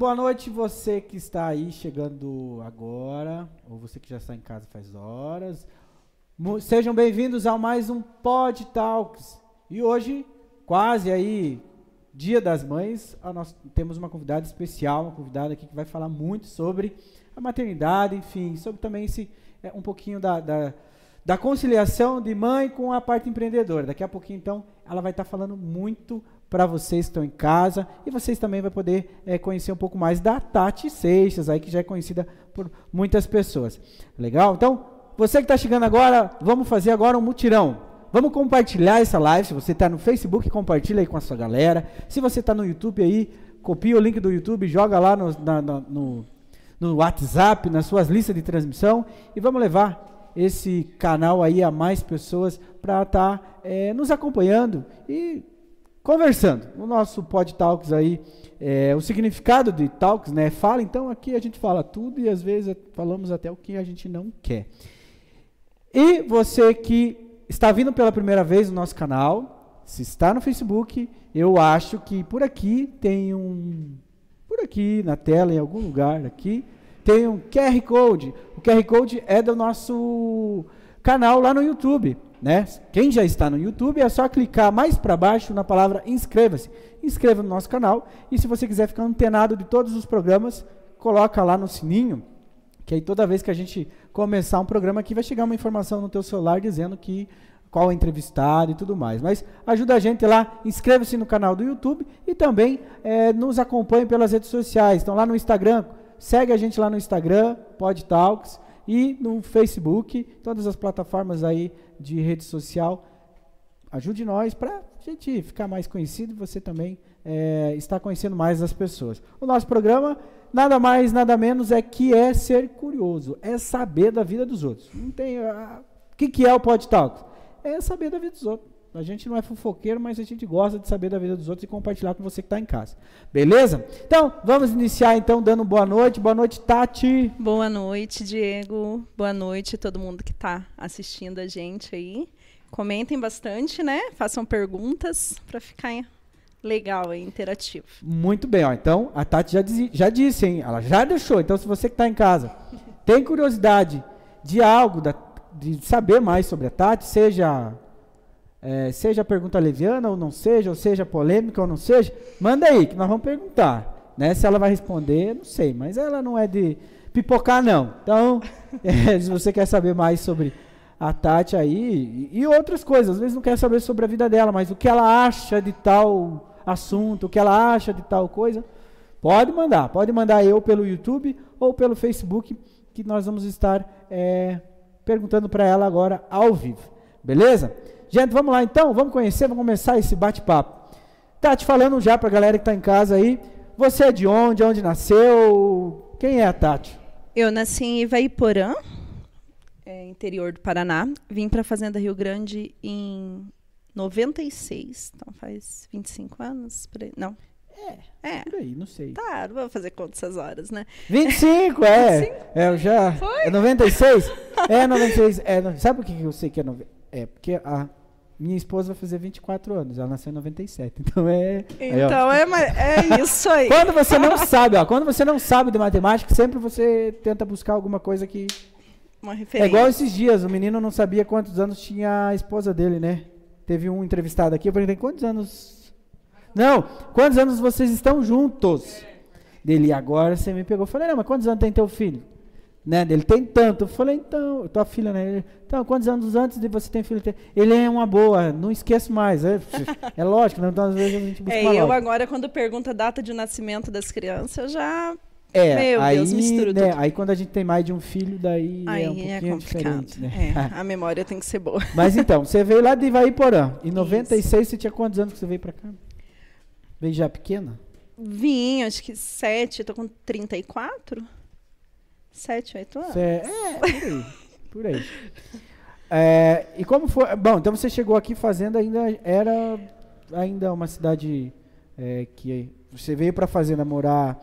Boa noite, você que está aí chegando agora, ou você que já está em casa faz horas. Sejam bem-vindos a mais um Pod Talks. E hoje, quase aí, Dia das Mães, nós temos uma convidada especial, uma convidada aqui que vai falar muito sobre a maternidade, enfim, sobre também esse, é, um pouquinho da, da, da conciliação de mãe com a parte empreendedora. Daqui a pouquinho, então, ela vai estar falando muito para vocês que estão em casa e vocês também vão poder é, conhecer um pouco mais da Tati Seixas, aí que já é conhecida por muitas pessoas. Legal? Então, você que está chegando agora, vamos fazer agora um mutirão. Vamos compartilhar essa live. Se você está no Facebook, compartilha aí com a sua galera. Se você está no YouTube aí, copia o link do YouTube, joga lá no, na- na- no, no WhatsApp, nas suas listas de transmissão e vamos levar esse canal aí a mais pessoas para estar nos acompanhando e conversando. O nosso Pod Talks aí, é, o significado de Talks, né? Fala, então aqui a gente fala tudo e às vezes falamos até o que a gente não quer. E você que está vindo pela primeira vez no nosso canal, se está no Facebook, eu acho que por aqui tem um. Por aqui na tela, em algum lugar aqui, tem um QR Code. O QR Code é do nosso canal lá no YouTube. Né? Quem já está no YouTube é só clicar mais para baixo na palavra inscreva-se. Inscreva no nosso canal. E se você quiser ficar antenado de todos os programas, coloca lá no sininho que aí toda vez que a gente começar um programa aqui vai chegar uma informação no teu celular dizendo que qual é entrevistado e tudo mais. Mas ajuda a gente lá, inscreva-se no canal do YouTube e também eh, nos acompanhe pelas redes sociais. Então lá no Instagram, segue a gente lá no Instagram, PodTalks, e no Facebook, todas as plataformas aí de rede social. Ajude nós para a gente ficar mais conhecido e você também eh, estar conhecendo mais as pessoas. O nosso programa nada mais, nada menos é que é ser curioso, é saber da vida dos outros. Não tem. ah, O que, que é o Pod Talks? É saber da vida dos outros. A gente não é fofoqueiro, mas a gente gosta de saber da vida dos outros e compartilhar com você que está em casa. Beleza? Então, vamos iniciar então dando boa noite. Boa noite, Tati. Boa noite, Diego. Boa noite a todo mundo que está assistindo a gente aí. Comentem bastante, né? Façam perguntas para ficar legal e interativo. Muito bem, ó. Então, a Tati já, dizi- já disse, hein? Ela já deixou. Então, se você que está em casa tem curiosidade de algo, da- de saber mais sobre a Tati, seja, é, seja pergunta leviana ou não seja, ou seja polêmica ou não seja, manda aí, que nós vamos perguntar. Né? Se ela vai responder, não sei, mas ela não é de pipocar, não. Então, é, se você quer saber mais sobre a Tati aí e, e outras coisas, às vezes não quer saber sobre a vida dela, mas o que ela acha de tal assunto, o que ela acha de tal coisa, pode mandar. Pode mandar eu pelo YouTube ou pelo Facebook, que nós vamos estar é, perguntando para ela agora ao vivo. Beleza? Gente, vamos lá então, vamos conhecer, vamos começar esse bate-papo. Tati, falando já para a galera que está em casa aí, você é de onde, onde nasceu, quem é a Tati? Eu nasci em Ivaiporã, é, interior do Paraná. Vim para a Fazenda Rio Grande em 96, então faz 25 anos. por aí. Não. É. É. Por aí, não sei. Tá, não vou fazer conta essas horas, né? 25, é. 25? É, eu já. Foi? É 96? É 96. É, sabe por que eu sei que é 90? É, porque a minha esposa vai fazer 24 anos, ela nasceu em 97. Então é. aí, ó. Então é, ma- é isso aí. Quando você não sabe, ó, quando você não sabe de matemática, sempre você tenta buscar alguma coisa que. Uma É referência. igual esses dias, o menino não sabia quantos anos tinha a esposa dele, né? Teve um entrevistado aqui, eu perguntei quantos anos. Não, quantos anos vocês estão juntos? Dele, agora você me pegou. Eu falei, não, mas quantos anos tem teu filho? Né? Dele tem tanto. Eu falei, então, tua filha, né? Ele, então, quantos anos antes de você ter filho? Ele é uma boa, não esqueço mais. É, é lógico, né? Então às vezes a gente busca É, eu lógica. agora, quando pergunta a data de nascimento das crianças, eu já. É, Meu aí, Deus, mistura né, tudo. aí quando a gente tem mais de um filho, daí Aí é um é, pouquinho complicado. diferente, né? É, a memória tem que ser boa. Mas então, você veio lá de Ivaiporã. Em 96 você tinha quantos anos que você veio pra cá? Veio já pequena? Vim, acho que sete, tô com 34? Sete, oito anos? Você, é, por aí. Por aí. É, e como foi? Bom, então você chegou aqui fazenda ainda era ainda uma cidade é, que você veio para fazenda morar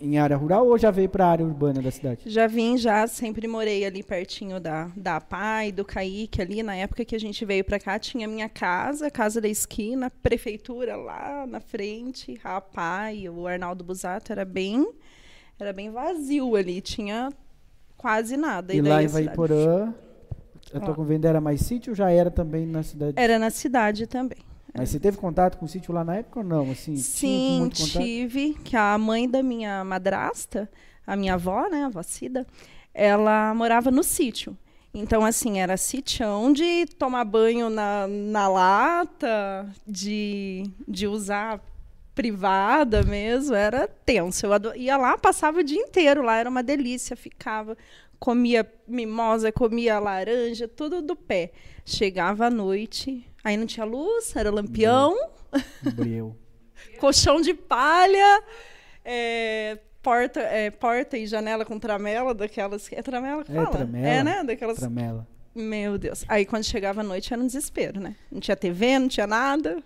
em área rural ou já veio para a área urbana da cidade? Já vim, já sempre morei ali pertinho da, da PAI, do Caíque ali. Na época que a gente veio para cá, tinha minha casa, casa da esquina, prefeitura lá na frente, a PAI, o Arnaldo Busato, era bem, era bem vazio ali, tinha quase nada. E, e lá em Vaiporã, a tua convenda era mais sítio ou já era também na cidade? Era na cidade também. Mas você teve contato com o sítio lá na época ou não? Assim, Sim, tive. Que a mãe da minha madrasta, a minha avó, né, a avó Cida, ela morava no sítio. Então, assim, era sitião de tomar banho na, na lata, de, de usar privada mesmo, era tenso. Eu ador... ia lá, passava o dia inteiro lá, era uma delícia, ficava, comia mimosa, comia laranja, tudo do pé. Chegava à noite, Aí não tinha luz, era lampião. Breu. colchão de palha. É, porta, é, porta e janela com tramela, daquelas. É tramela que é, fala? Tramela, é, né? Daquelas. Tramela. Meu Deus. Aí quando chegava a noite era um desespero, né? Não tinha TV, não tinha nada.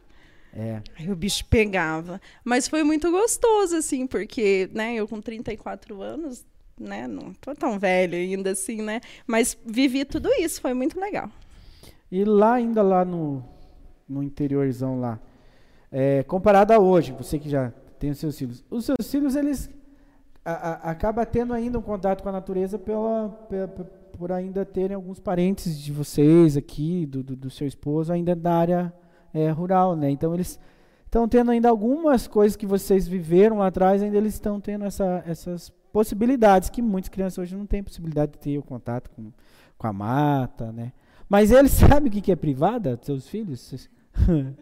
É. Aí o bicho pegava. Mas foi muito gostoso, assim, porque, né, eu com 34 anos, né, não tô tão velha ainda assim, né? Mas vivi tudo isso, foi muito legal. E lá ainda lá no, no interiorzão lá, é, comparado a hoje, você que já tem os seus filhos, os seus filhos eles a, a, acaba tendo ainda um contato com a natureza pela, pela, por ainda terem alguns parentes de vocês aqui, do, do, do seu esposo, ainda da área é, rural, né? Então eles estão tendo ainda algumas coisas que vocês viveram lá atrás, ainda eles estão tendo essa, essas possibilidades que muitas crianças hoje não têm possibilidade de ter o contato com, com a mata, né? Mas eles sabem o que é privada, seus filhos?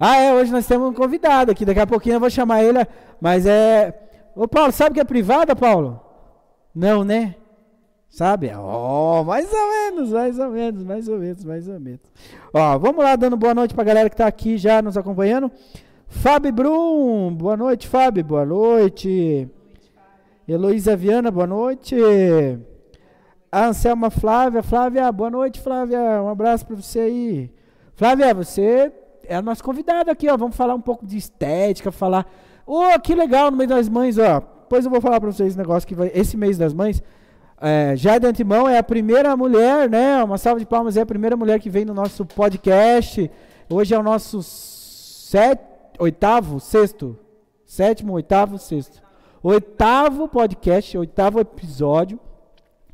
ah, é, hoje nós temos um convidado aqui, daqui a pouquinho eu vou chamar ele, mas é... Ô Paulo, sabe o que é privada, Paulo? Não, né? Sabe? Ó, oh, mais ou menos, mais ou menos, mais ou menos, mais ou menos. Ó, vamos lá, dando boa noite pra galera que tá aqui já nos acompanhando. Fábio Brum, boa noite, Fábio, boa noite. Heloísa Viana, boa noite. A Anselma Flávia. Flávia, boa noite, Flávia. Um abraço para você aí. Flávia, você é a nossa convidada aqui, ó. Vamos falar um pouco de estética, falar. Oh, que legal no mês das mães, ó. Depois eu vou falar para vocês esse negócio que vai. Esse mês das mães. É, já de antemão é a primeira mulher, né? Uma salva de palmas, é a primeira mulher que vem no nosso podcast. Hoje é o nosso set, oitavo, sexto, sétimo, oitavo, sexto, oitavo podcast, oitavo episódio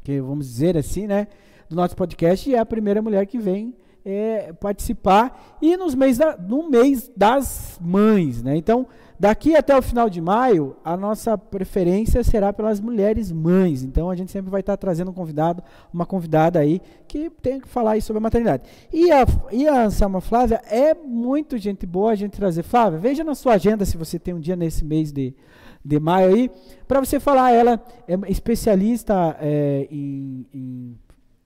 que vamos dizer assim, né, do nosso podcast, e é a primeira mulher que vem é, participar, e nos mês da, no mês das mães, né? Então, daqui até o final de maio, a nossa preferência será pelas mulheres mães. Então, a gente sempre vai estar trazendo um convidado, uma convidada aí, que tem que falar aí sobre a maternidade. E a, e a Anselma Flávia é muito gente boa a gente trazer. Flávia, veja na sua agenda se você tem um dia nesse mês de de maio aí, para você falar, ela é especialista é, em, em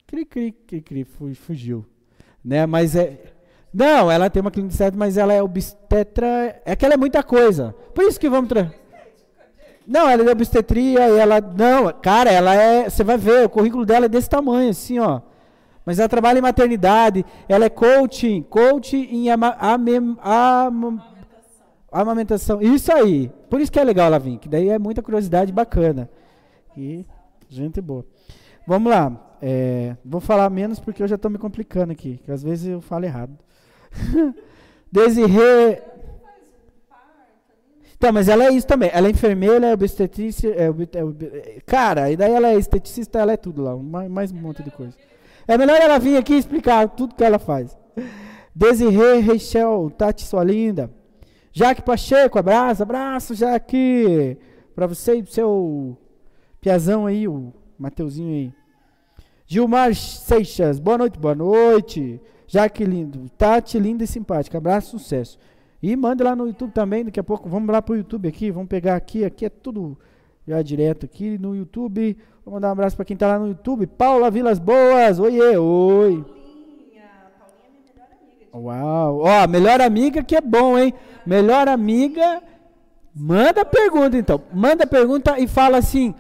cri, cri, cri, cri, fugiu, né? Mas é não, ela tem uma clínica certa, mas ela é obstetra, é que ela é muita coisa. Por isso que vamos tra... Não, ela é obstetria e ela não, cara, ela é, você vai ver, o currículo dela é desse tamanho assim, ó. Mas ela trabalha em maternidade, ela é coaching, coaching em ama, am, amamentação. Isso aí. Por isso que é legal ela vir, que daí é muita curiosidade bacana. E gente boa. Vamos lá. É, vou falar menos porque eu já estou me complicando aqui, que às vezes eu falo errado. Desirê. Então, mas ela é isso também. Ela é enfermeira, é obstetrícia. É, é, cara, e daí ela é esteticista, ela é tudo lá. Mais, mais um monte de coisa. É melhor ela vir aqui explicar tudo que ela faz. Desirê Rachel, Tati, sua linda. Jaque Pacheco, abraço, abraço, Jaque. Para você e seu Piazão aí, o Mateuzinho aí. Gilmar Seixas, boa noite, boa noite. Jaque lindo, Tati linda e simpática, abraço, sucesso. E manda lá no YouTube também, daqui a pouco vamos lá pro YouTube aqui, vamos pegar aqui, aqui é tudo já direto aqui no YouTube. Vou mandar um abraço para quem tá lá no YouTube. Paula Vilas Boas, oiê, oi. Uau! Ó, melhor amiga que é bom, hein? Melhor amiga. Manda pergunta, então. Manda pergunta e fala assim.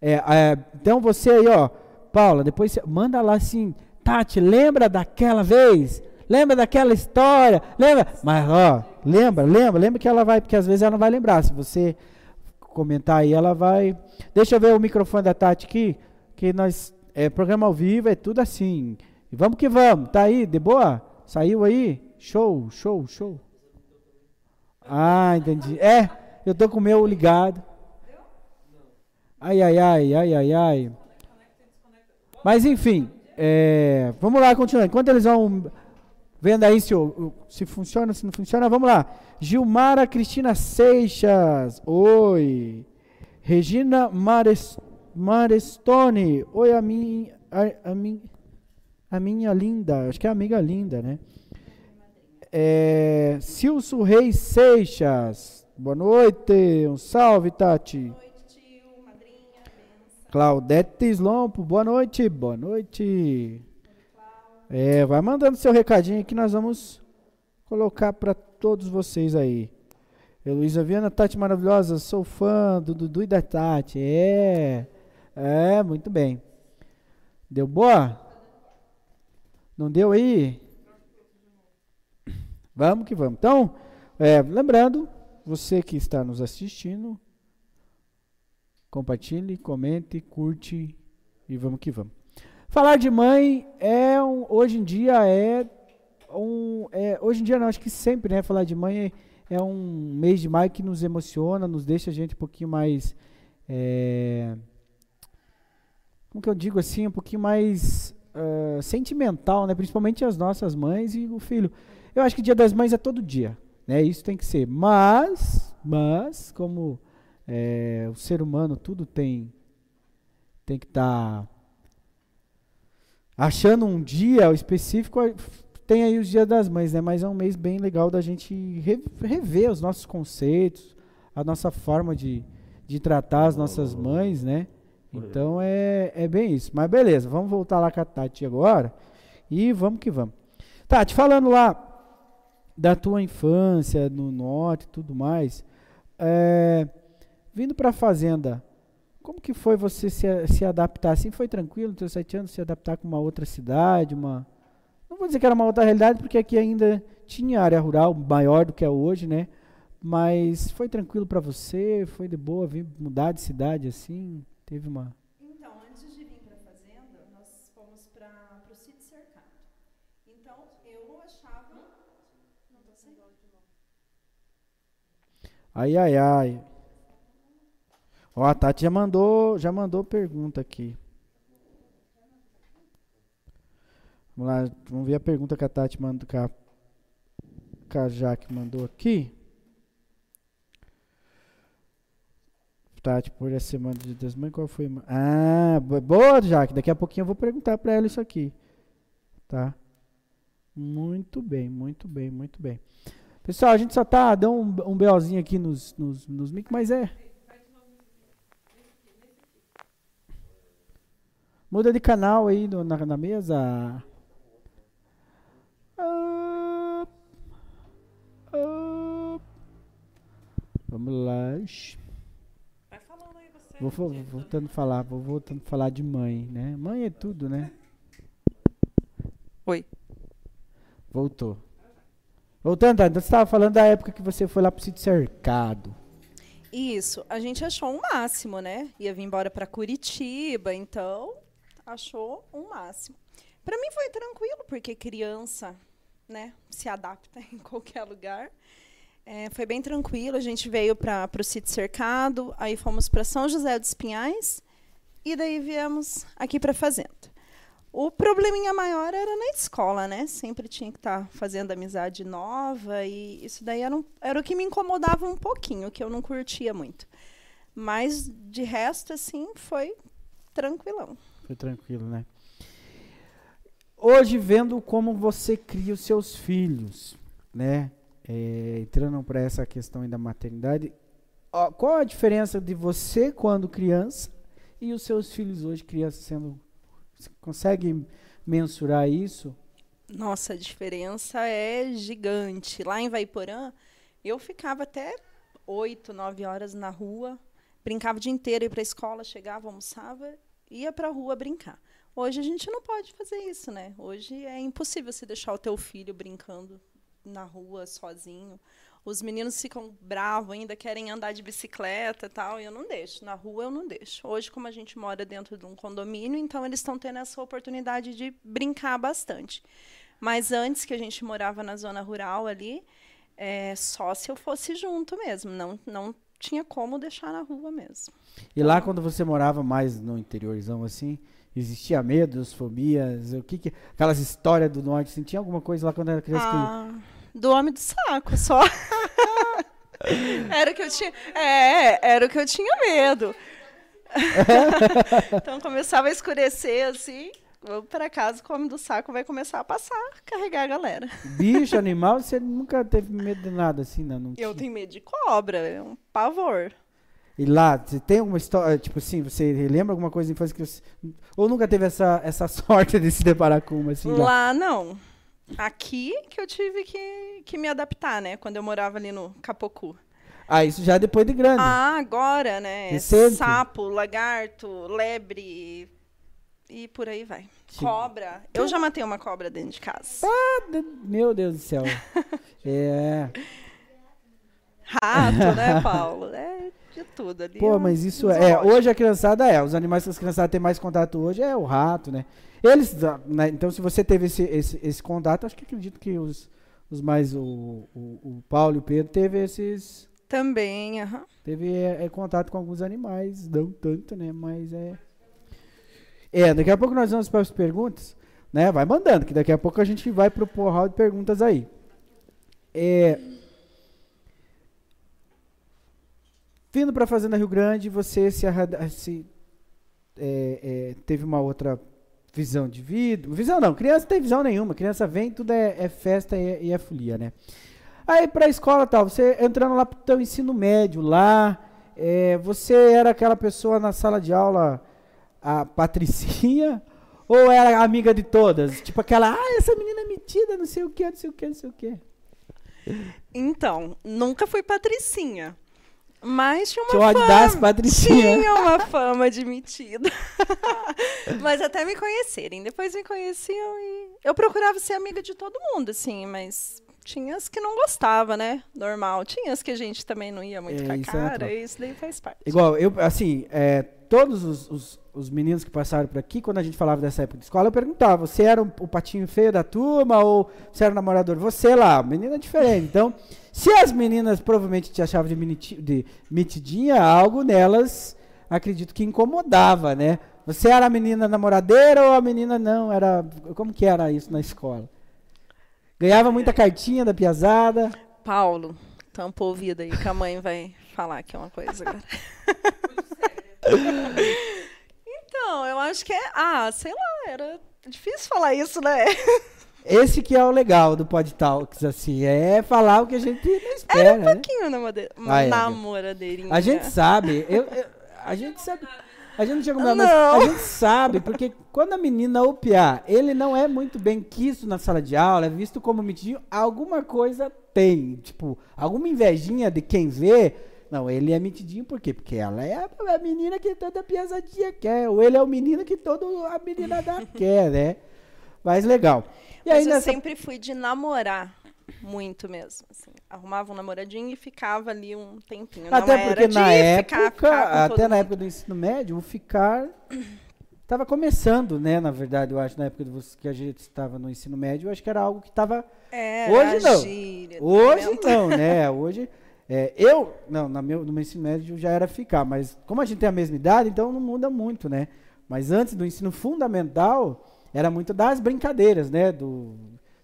É, é, então você aí, ó, Paula, depois manda lá assim, Tati, lembra daquela vez? Lembra daquela história? Lembra? Mas, ó, lembra, lembra, lembra que ela vai, porque às vezes ela não vai lembrar. Se você comentar aí, ela vai. Deixa eu ver o microfone da Tati aqui, que nós. É programa ao vivo, é tudo assim. Vamos que vamos. Tá aí, de boa? Saiu aí? Show, show, show. Ah, entendi. É, eu tô com o meu ligado. Ai, ai, ai, ai, ai, ai. Mas enfim, é, vamos lá, continuando. Enquanto eles vão vendo aí se, se funciona, se não funciona, vamos lá. Gilmara Cristina Seixas, oi. Regina Mares, Marestone, oi a minha, a, a, minha, a minha linda, acho que é amiga linda, né? É, Silso Reis Seixas, boa noite, um salve, Tati. Claudete Slompo, boa noite, boa noite. É, vai mandando seu recadinho que nós vamos colocar para todos vocês aí. Heloísa Viana, Tati maravilhosa, sou fã do Dudu e da Tati. É, é, muito bem. Deu boa? Não deu aí? Vamos que vamos. Então, é, lembrando, você que está nos assistindo, compartilhe, comente, curte e vamos que vamos. Falar de mãe é um, hoje em dia é um é, hoje em dia não acho que sempre né falar de mãe é, é, um mês de maio que nos emociona, nos deixa a gente um pouquinho mais é, como que eu digo assim um pouquinho mais uh, sentimental, né? Principalmente as nossas mães e o filho. Eu acho que Dia das Mães é todo dia, né? Isso tem que ser. Mas, mas como é, o ser humano tudo tem tem que estar tá achando um dia específico. Tem aí os dias das mães, né? Mas é um mês bem legal da gente rever os nossos conceitos, a nossa forma de, de tratar as nossas mães, né? Então é, é bem isso. Mas beleza, vamos voltar lá com a Tati agora. E vamos que vamos. Tati, falando lá da tua infância no norte e tudo mais. É, Vindo para a fazenda, como que foi você se, se adaptar? Assim foi tranquilo, nos seus sete anos, se adaptar com uma outra cidade, uma... Não vou dizer que era uma outra realidade, porque aqui ainda tinha área rural maior do que é hoje, né? Mas foi tranquilo para você? Foi de boa vir mudar de cidade assim? Teve uma... Então, antes de vir para a fazenda, nós fomos para o sítio cercado. Então, eu achava... Não tô sem. Ai, ai, ai. Ó, a Tati já mandou, já mandou pergunta aqui. Vamos lá, vamos ver a pergunta que a Tati mandou, que a, que a Jaque mandou aqui. Tati, por essa semana de das mães, qual foi? Ah, boa, Jaque. Daqui a pouquinho eu vou perguntar para ela isso aqui. Tá? Muito bem, muito bem, muito bem. Pessoal, a gente só tá dando um, um BOzinho aqui nos, nos, nos mic, mas é. Muda de canal aí no, na, na mesa. Vamos lá. Vai falando aí você. Vou, vou, voltando a falar, vou voltando a falar de mãe, né? Mãe é tudo, né? Oi. Voltou. Voltando, você estava falando da época que você foi lá para o sítio cercado. Isso, a gente achou um máximo, né? Ia vir embora para Curitiba, então achou um máximo. Para mim foi tranquilo, porque criança, né, se adapta em qualquer lugar. É, foi bem tranquilo. A gente veio para o sítio cercado, aí fomos para São José dos Pinhais e daí viemos aqui para a fazenda. O probleminha maior era na escola, né? Sempre tinha que estar tá fazendo amizade nova e isso daí era, um, era o que me incomodava um pouquinho, que eu não curtia muito. Mas de resto, assim, foi tranquilão. Foi tranquilo, né? Hoje, vendo como você cria os seus filhos, né? É, entrando para essa questão da maternidade, ó, qual a diferença de você quando criança e os seus filhos hoje criança sendo você consegue mensurar isso? Nossa, a diferença é gigante. Lá em Vaiporã, eu ficava até oito, nove horas na rua, brincava o dia inteiro, ia para a escola, chegava, almoçava ia para a rua brincar. Hoje a gente não pode fazer isso, né? Hoje é impossível você deixar o teu filho brincando na rua sozinho. Os meninos ficam bravos ainda, querem andar de bicicleta e tal, e eu não deixo. Na rua eu não deixo. Hoje, como a gente mora dentro de um condomínio, então eles estão tendo essa oportunidade de brincar bastante. Mas antes que a gente morava na zona rural ali, é, só se eu fosse junto mesmo. Não, não tinha como deixar na rua mesmo. E lá quando você morava mais no interiorzão assim, existia medos, fobias, o que que aquelas histórias do norte, assim, tinha alguma coisa lá quando era criança ah, que... do homem do saco, só. era o que eu tinha, é, era o que eu tinha medo. então começava a escurecer assim, vou para casa, o homem do saco vai começar a passar, carregar a galera. Bicho, animal, você nunca teve medo de nada assim, não? não eu tenho medo de cobra, é um pavor. E lá, você tem alguma história, tipo assim, você lembra alguma coisa de infância que você. Ou nunca teve essa, essa sorte de se deparar com uma assim? Lá, lá não. Aqui que eu tive que, que me adaptar, né? Quando eu morava ali no Capocu. Ah, isso já depois de grande. Ah, agora, né? Recente. Sapo, lagarto, lebre e por aí vai. Cobra. Eu já matei uma cobra dentro de casa. Ah, meu Deus do céu. é. Rato, né, Paulo? É de tudo ali. Pô, mas isso é, é. Hoje a criançada é. Os animais que as criançadas têm mais contato hoje é o rato, né? Eles, né, então, se você teve esse, esse, esse contato, acho que acredito que os, os mais. O, o, o Paulo e o Pedro teve esses. Também, aham. Teve é, é, contato com alguns animais, não tanto, né? Mas é. É, daqui a pouco nós vamos para as perguntas, né? Vai mandando, que daqui a pouco a gente vai pro porral de perguntas aí. É. Vindo para a Fazenda Rio Grande, você se, se é, é, teve uma outra visão de vida. Visão não, criança não tem visão nenhuma. Criança vem, tudo é, é festa e, é, e, é folia, né? Aí para a escola tal, você entrando lá para o ensino médio lá, é, você era aquela pessoa na sala de aula, a patricinha, ou era amiga de todas? Tipo aquela, ah, essa menina é metida, não sei o que, não sei o que, não sei o que. Então, nunca fui patricinha. Mas tinha uma que fama. Patricinha. Tinha uma fama de metida. mas até me conhecerem. Depois me conheciam e. Eu procurava ser amiga de todo mundo, assim, mas tinha as que não gostava, né? Normal. Tinha as que a gente também não ia muito é, com a é cara, é isso daí faz parte. Igual, eu, assim, é, todos os, os, os, meninos que passaram por aqui, quando a gente falava dessa época de escola, eu perguntava, você era o patinho feio da turma ou você era o namorador? Você lá, menina diferente. Então, se as meninas provavelmente te achavam de, de metidinha, algo nelas, acredito que incomodava, né? Você era a menina namoradeira ou a menina não? Era Como que era isso na escola? Ganhava muita cartinha da piazada. Paulo, tampa o ouvido aí que a mãe vai falar aqui uma coisa agora. então, eu acho que é. Ah, sei lá, era difícil falar isso, né? Esse que é o legal do Pod Talks, assim, é falar o que a gente não espera. Era um pouquinho né? ah, é, namoradeirinha. A gente sabe, eu, eu, a gente sabe. A gente não chega não. mas a gente sabe, porque quando a menina opiar, ele não é muito bem quisto na sala de aula, é visto como metidinho, alguma coisa tem. Tipo, alguma invejinha de quem vê. Não, ele é metidinho por quê? Porque ela é a, menina que toda piazadinha quer. Ou ele é o menino que toda a menina da quer, né? Mas legal. E Mas aí, eu nessa... sempre fui de namorar muito mesmo. Assim. Arrumava um namoradinho e ficava ali um tempinho. Até Não porque na época, ficar, ficar até na mundo. época do ensino médio, o ficar estava começando, né? Na verdade, eu acho, na época que a gente estava no ensino médio, eu acho que era algo que estava. Hoje não. Gíria, Hoje não, né? Hoje. É, eu, não, na meu, no meu ensino médio já era ficar, mas como a gente tem a mesma idade, então não muda muito, né? Mas antes do ensino fundamental, era muito das brincadeiras, né? Do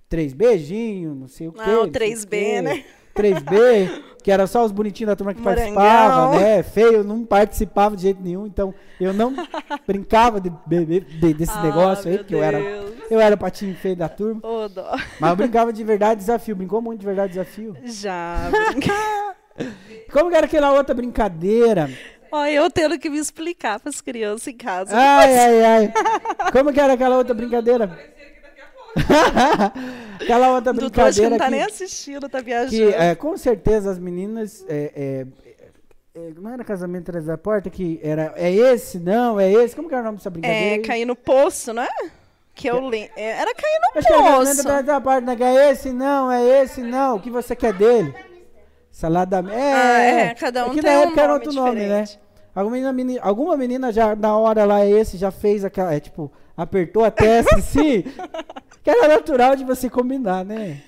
três beijinhos, não sei o quê. Não, 3B, né? 3B, que era só os bonitinhos da turma que Morangão. participava, né? Feio, não participava de jeito nenhum, então eu não brincava de, de, de desse ah, negócio aí, porque eu era, eu era patinho feio da turma. Oh. Mas eu brincava de verdade desafio. Brincou muito de verdade desafio? Já, Como era aquela outra brincadeira? Olha, eu tendo que me explicar para as crianças em casa. Ai, ai, ai. Como que era aquela outra brincadeira? Aquela outra brincadeira. que não tá que, nem assistindo, tá viajando. Que, é, com certeza as meninas é, é, é, não era casamento atrás da porta que era. É esse? Não, é esse? Como que era o nome dessa brincadeira? É, cair no poço, né? Que eu lembro. Era cair no Acho que era casamento poço. atrás da porta, né? É esse? Não, é esse? Não. O que você quer dele? Salada É, Ah, é, cada um que tem na um época era nome outro nome, né? diferente. Alguma menina, meni- alguma menina já na hora lá esse já fez aquela, é tipo, apertou a testa assim, que era natural de você combinar, né?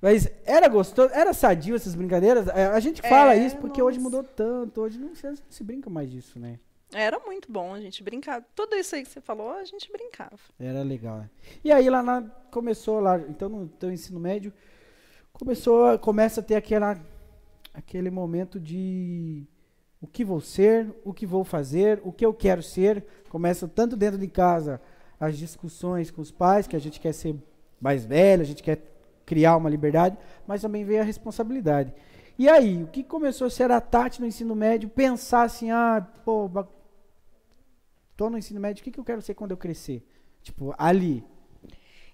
Mas era gostoso, era sadio essas brincadeiras. É, A gente fala É, isso porque hoje nossa. mudou tanto, hoje não se, não se brinca mais disso, né? Era muito bom a gente brincar. Tudo isso aí que você falou, a gente brincava. Era legal. né? E aí lá na, começou lá, então no teu ensino médio, começou, começa a ter aquela, aquele momento de o que vou ser, o que vou fazer, o que eu quero ser. Começa tanto dentro de casa as discussões com os pais, que a gente quer ser mais velho, a gente quer criar uma liberdade, mas também vem a responsabilidade. E aí, o que começou a ser a Tati no ensino médio, pensar assim, ah, pô, tô no ensino médio, o que, que eu quero ser quando eu crescer? Tipo, ali.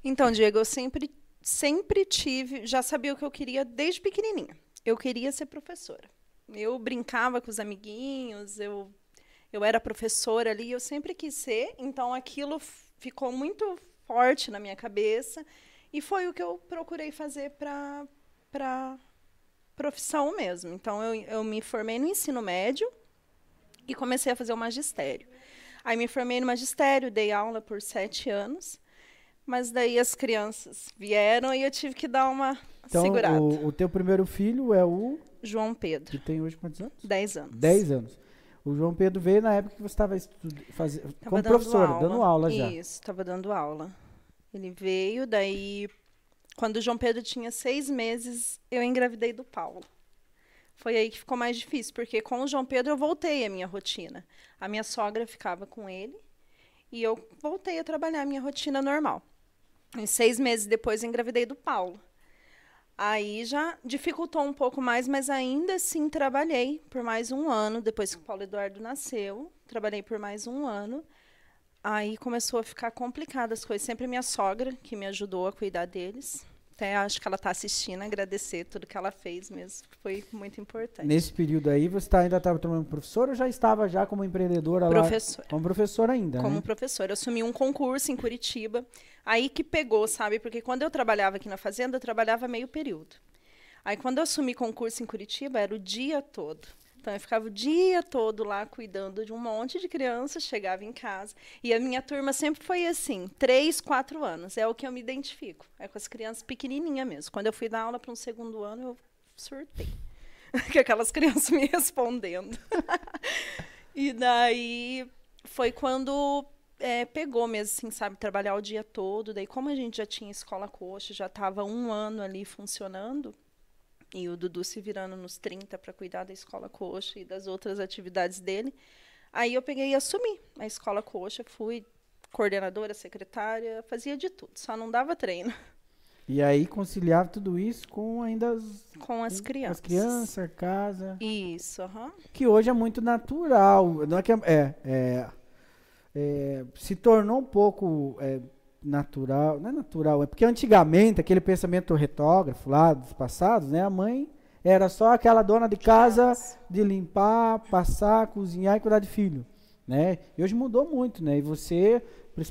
Então, Diego, eu sempre, sempre tive, já sabia o que eu queria desde pequenininha. Eu queria ser professora. Eu brincava com os amiguinhos, eu, eu era professora ali, eu sempre quis ser, então aquilo ficou muito forte na minha cabeça e foi o que eu procurei fazer para para profissão mesmo. Então, eu, eu me formei no ensino médio e comecei a fazer o magistério. Aí me formei no magistério, dei aula por sete anos. Mas daí as crianças vieram e eu tive que dar uma Então, segurada. o, o teu primeiro filho é o João Pedro, que tem hoje quantos anos? 10 anos. 10 anos. O João Pedro veio na época que você estava fazendo como dando professora, dando aula já. Isso, estava dando aula. Ele veio, daí, quando o João Pedro tinha seis meses, eu engravidei do Paulo. Foi aí que ficou mais difícil, porque com o João Pedro eu voltei à minha rotina. A minha sogra ficava com ele e eu voltei a trabalhar a minha rotina normal. Em seis meses depois eu engravidei do Paulo. Aí já dificultou um pouco mais, mas ainda assim trabalhei por mais um ano. Depois que o Paulo Eduardo nasceu, trabalhei por mais um ano. Aí começou a ficar complicado as coisas. Sempre minha sogra que me ajudou a cuidar deles. Até acho que ela está assistindo, agradecer tudo que ela fez mesmo. Foi muito importante. Nesse período aí, você tá, ainda estava trabalhando como professora ou já estava já como empreendedora lá? Professora. Como professora ainda, Como né? professora. Eu assumi um concurso em Curitiba. Aí que pegou, sabe? Porque quando eu trabalhava aqui na fazenda, eu trabalhava meio período. Aí quando eu assumi concurso em Curitiba, era o dia todo. Então eu ficava o dia todo lá cuidando de um monte de crianças, chegava em casa. E a minha turma sempre foi assim, três, quatro anos. É o que eu me identifico. É com as crianças pequenininhas mesmo. Quando eu fui dar aula para um segundo ano, eu surtei. que aquelas crianças me respondendo. e daí foi quando é, pegou mesmo, assim, sabe, trabalhar o dia todo. Daí, como a gente já tinha escola coxa, já estava um ano ali funcionando, e o Dudu se virando nos 30 para cuidar da escola coxa e das outras atividades dele, aí eu peguei e assumi a escola coxa, fui coordenadora, secretária, fazia de tudo, só não dava treino E aí conciliava tudo isso com ainda as, com as crianças. as crianças, casa. Isso, aham. Que hoje é muito natural. Não é que é, é, é, é, se tornou um pouco é, natural. Não é natural, é porque antigamente, aquele pensamento retógrafo lá dos passados, né? A mãe era só aquela dona de casa de limpar, passar, cozinhar e cuidar de filho. Né? E hoje mudou muito, né? E você,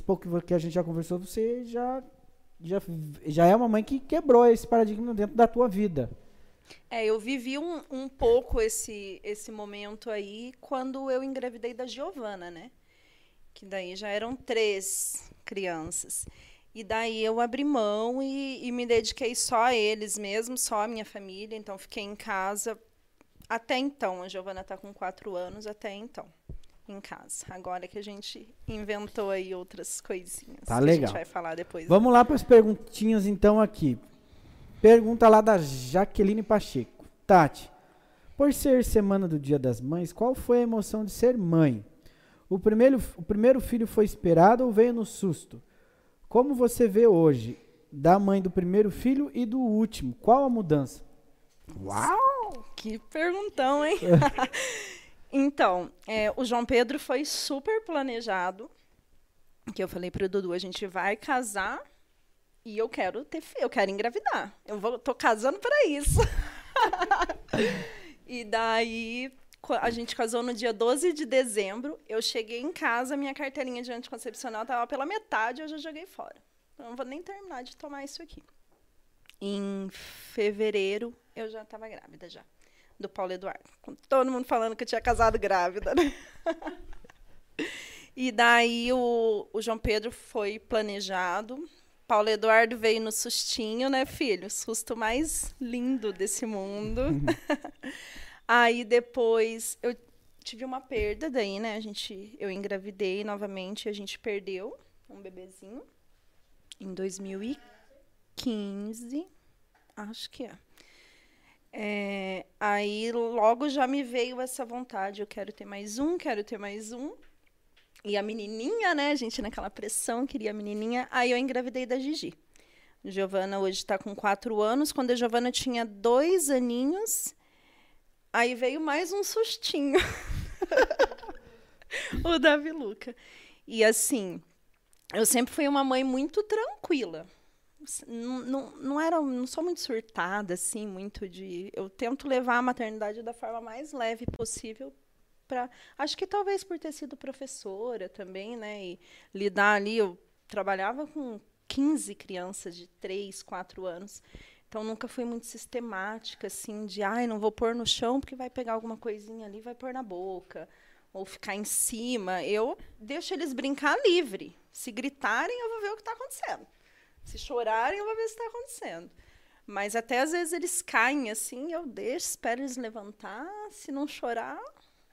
pouco que a gente já conversou, você já, já, já é uma mãe que quebrou esse paradigma dentro da tua vida. É, eu vivi um, um pouco esse, esse momento aí quando eu engravidei da Giovana, né? Que daí já eram três crianças. E daí eu abri mão e, e me dediquei só a eles mesmo, só a minha família. Então fiquei em casa até então. A Giovana está com quatro anos, até então, em casa. Agora que a gente inventou aí outras coisinhas. Tá que A legal. gente vai falar depois. Vamos lá para as perguntinhas então aqui. Pergunta lá da Jaqueline Pacheco. Tati, por ser semana do Dia das Mães, qual foi a emoção de ser mãe? O primeiro, o primeiro filho foi esperado ou veio no susto? Como você vê hoje da mãe do primeiro filho e do último? Qual a mudança? Uau! Que perguntão, hein? então, é, o João Pedro foi super planejado. Que eu falei pro Dudu, a gente vai casar e eu quero ter, fi- eu quero engravidar. Eu vou, tô casando para isso. e daí A gente casou no dia 12 de dezembro. Eu cheguei em casa, minha carteirinha de anticoncepcional estava pela metade, eu já joguei fora. Eu não vou nem terminar de tomar isso aqui. Em fevereiro, eu já estava grávida já. Do Paulo Eduardo. Com todo mundo falando que eu tinha casado grávida, né? e daí o, o João Pedro foi planejado. Paulo Eduardo veio no sustinho, né, filho? O susto mais lindo desse mundo. Aí depois eu tive uma perda daí, né? A gente, eu engravidei novamente, a gente perdeu um bebezinho em 2015, acho que é. é. Aí logo já me veio essa vontade, eu quero ter mais um, quero ter mais um. E a menininha, né, gente naquela pressão, queria a menininha. Aí eu engravidei da Gigi. Giovana hoje está com quatro anos. Quando a Giovana tinha dois aninhos, Aí veio mais um sustinho. o Davi Luca. E assim, eu sempre fui uma mãe muito tranquila. Não, não, não, era, não sou muito surtada, assim, muito de. Eu tento levar a maternidade da forma mais leve possível. Pra, acho que talvez por ter sido professora também, né? E lidar ali. Eu trabalhava com 15 crianças de 3, 4 anos. Então nunca fui muito sistemática, assim, de ai, não vou pôr no chão porque vai pegar alguma coisinha ali, vai pôr na boca, ou ficar em cima. Eu deixo eles brincar livre. Se gritarem, eu vou ver o que está acontecendo. Se chorarem, eu vou ver o que está acontecendo. Mas até às vezes eles caem assim, eu deixo, espero eles levantar. Se não chorar,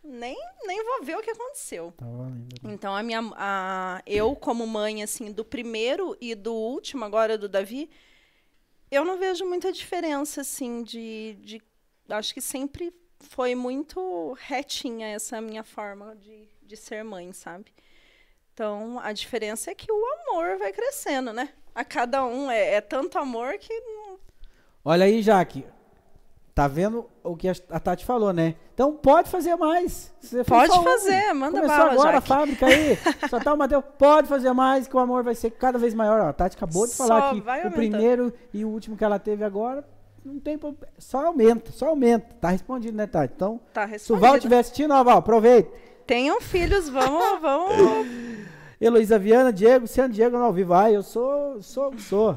nem, nem vou ver o que aconteceu. Tá valendo. Né? Então a minha a, eu como mãe assim do primeiro e do último agora do Davi, eu não vejo muita diferença, assim, de, de. Acho que sempre foi muito retinha essa minha forma de, de ser mãe, sabe? Então, a diferença é que o amor vai crescendo, né? A cada um é, é tanto amor que. Olha aí, Jaque. Tá vendo o que a Tati falou, né? Então pode fazer mais. Você pode fazer, um. manda Começou bala, agora Jaque. a fábrica aí. Só tá o Matheus. Pode fazer mais, que o amor vai ser cada vez maior. Ó, a Tati acabou de falar que o primeiro e o último que ela teve agora não tem problema. Só aumenta, só aumenta. Tá respondido, né, Tati? Então, tá respondido. se o Val estiver assistindo, ó, Val, aproveita. Tenham filhos, vamos, vamos. Heloísa Viana, Diego, Ciano Diego no ao vivo. Ah, eu sou, sou, sou.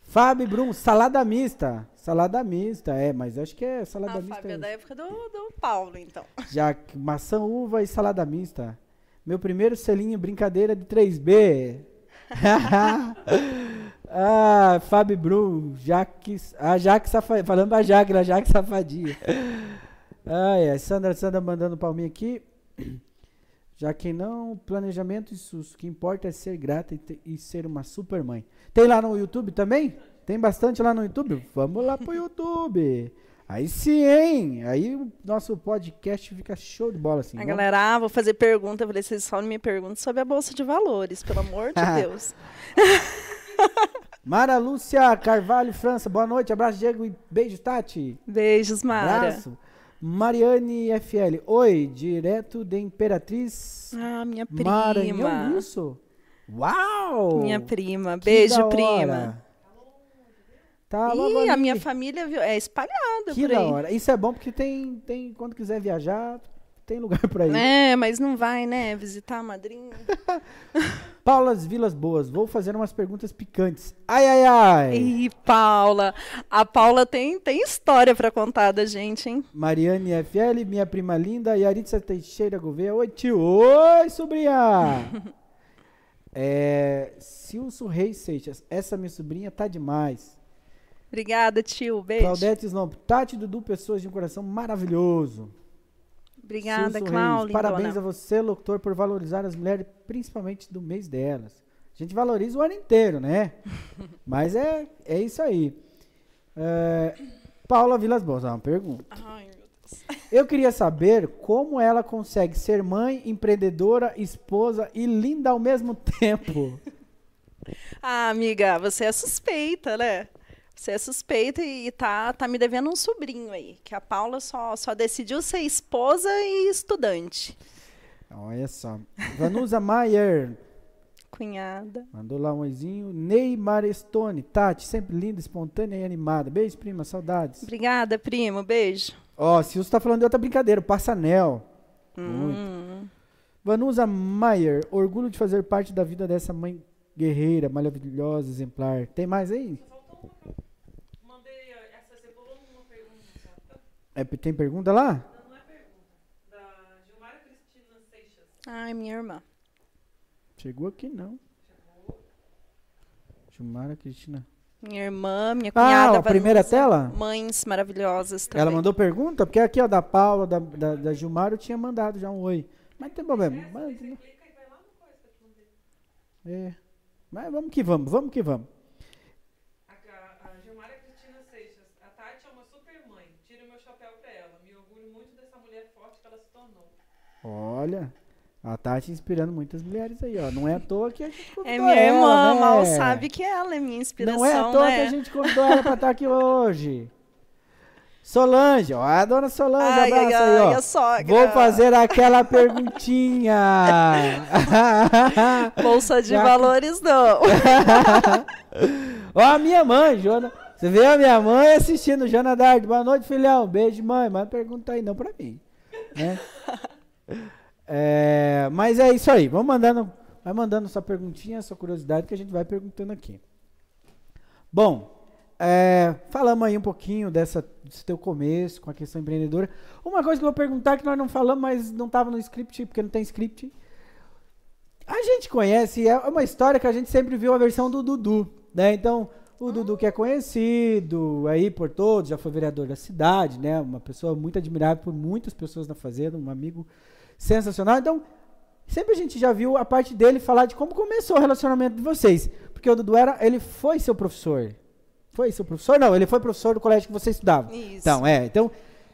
Fábio Brum, salada mista. Salada mista, é, mas acho que é salada ah, mista. Fábio, é da época do, do Paulo, então. Já maçã, uva e salada mista. Meu primeiro selinho brincadeira de 3B. ah, Fábio Brum, Jaque, a Jaque Safadinha, falando da Jaque, a Jaque Safadinha. Ah, é, Sandra, Sandra mandando palminha aqui. Já que não, planejamento e susto. O que importa é ser grata e, ter, e ser uma super mãe. Tem lá no YouTube também? Tem bastante lá no YouTube? Vamos lá pro YouTube. Aí sim, hein? Aí o nosso podcast fica show de bola, assim. A galera, ah, vou fazer pergunta. Eu falei, vocês só me perguntam sobre a Bolsa de Valores, pelo amor de Deus. Mara Lúcia Carvalho, França. Boa noite, abraço, Diego e beijo, Tati. Beijos, Mara. Abraço. Mariane FL. Oi, direto de Imperatriz. Ah, minha prima. Maranhão, isso? Uau! Minha prima. Beijo, prima. Tá Ih, a minha família viu, é espalhada que por aí. da hora. Isso é bom porque tem, tem quando quiser viajar, tem lugar para ir. É, mas não vai, né? Visitar a madrinha. Paulas Vilas Boas, vou fazer umas perguntas picantes. Ai, ai, ai. Ih, Paula. A Paula tem, tem história para contar da gente, hein? Mariane FL, minha prima linda, Yaritza Teixeira Gouveia. Oi, tio. Oi, sobrinha. é, Silso Reis Seixas, essa minha sobrinha tá demais. Obrigada, tio. Beijo. Claudete Slomp. Tati Dudu, pessoas de um coração maravilhoso. Obrigada, Cláudia. Parabéns a você, locutor, por valorizar as mulheres, principalmente do mês delas. A gente valoriza o ano inteiro, né? Mas é, é isso aí. É, Paula Vilas Boas, uma pergunta. Ai, meu Deus. Eu queria saber como ela consegue ser mãe, empreendedora, esposa e linda ao mesmo tempo. ah, amiga, você é suspeita, né? Você é suspeita e tá, tá me devendo um sobrinho aí. Que a Paula só, só decidiu ser esposa e estudante. Olha só. Vanusa Maier. Cunhada. Mandou lá um oizinho. Neymar Stone. Tati, sempre linda, espontânea e animada. Beijo, prima. Saudades. Obrigada, primo. Beijo. Ó, oh, Silvio tá falando de outra brincadeira, Passanel. Hum. Muito. Vanusa Maier, orgulho de fazer parte da vida dessa mãe guerreira, maravilhosa, exemplar. Tem mais aí? Mandei essa, você pulou uma pergunta. É, tem pergunta lá? Não, não é pergunta. Da Gilmara Cristina Seixas. Ai, minha irmã. Chegou aqui não. Chegou. Gilmara Cristina. Minha irmã, minha cunhada. Ah, a primeira Vanusa, tela? Mães maravilhosas também. Ela mandou pergunta? Porque aqui, ó, da Paula, da, da, da Gilmar, eu tinha mandado já um oi. Mas não tem problema. Mas, e é. Mas vamos que vamos, vamos que vamos. A, a, a Gilmara Cristina Seixas. A Tati é uma super mãe. Tiro meu chapéu pra ela. Me orgulho muito dessa mulher forte que ela se tornou. Olha, a Tati inspirando muitas mulheres aí, ó. Não é à toa que a gente convidou É minha ela, irmã, né? mal sabe que ela é minha inspiração, Não é à toa né? que a gente convidou ela pra estar aqui hoje. Solange, ó, a dona Solange, Ai, abraço ai, aí, ai, ó. a sogra. Vou fazer aquela perguntinha. Bolsa de Já valores, não. Ó, a minha mãe, Jona. Você vê a minha mãe assistindo, Jona Dardo. Boa noite, filhão. Beijo, mãe. Mas pergunta aí não pra mim. Né? É, mas é isso aí. Vamos mandando, vai mandando sua perguntinha, sua curiosidade, que a gente vai perguntando aqui. Bom, é, falamos aí um pouquinho dessa, desse teu começo com a questão empreendedora. Uma coisa que eu vou perguntar que nós não falamos, mas não estava no script, porque não tem script. A gente conhece, é uma história que a gente sempre viu a versão do Dudu, né? Então, o Dudu que é conhecido aí por todos, já foi vereador da cidade, né? Uma pessoa muito admirável por muitas pessoas na fazenda, um amigo sensacional. Então, sempre a gente já viu a parte dele falar de como começou o relacionamento de vocês. Porque o Dudu era, ele foi seu professor. Foi seu professor? Não, ele foi professor do colégio que você estudava. Isso. Então, é. Então,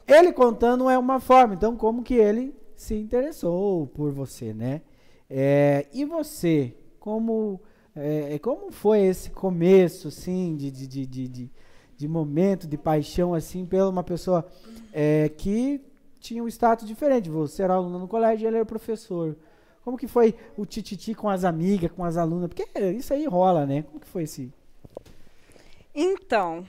ele contando é uma forma. Então, como que ele se interessou por você, né? É, e você, como, é, como foi esse começo, assim, de, de, de, de, de, de momento, de paixão, assim, pela uma pessoa é, que tinha um status diferente? Você era aluno no colégio e ele era professor. Como que foi o tititi com as amigas, com as alunas? Porque isso aí rola, né? Como que foi esse... Então,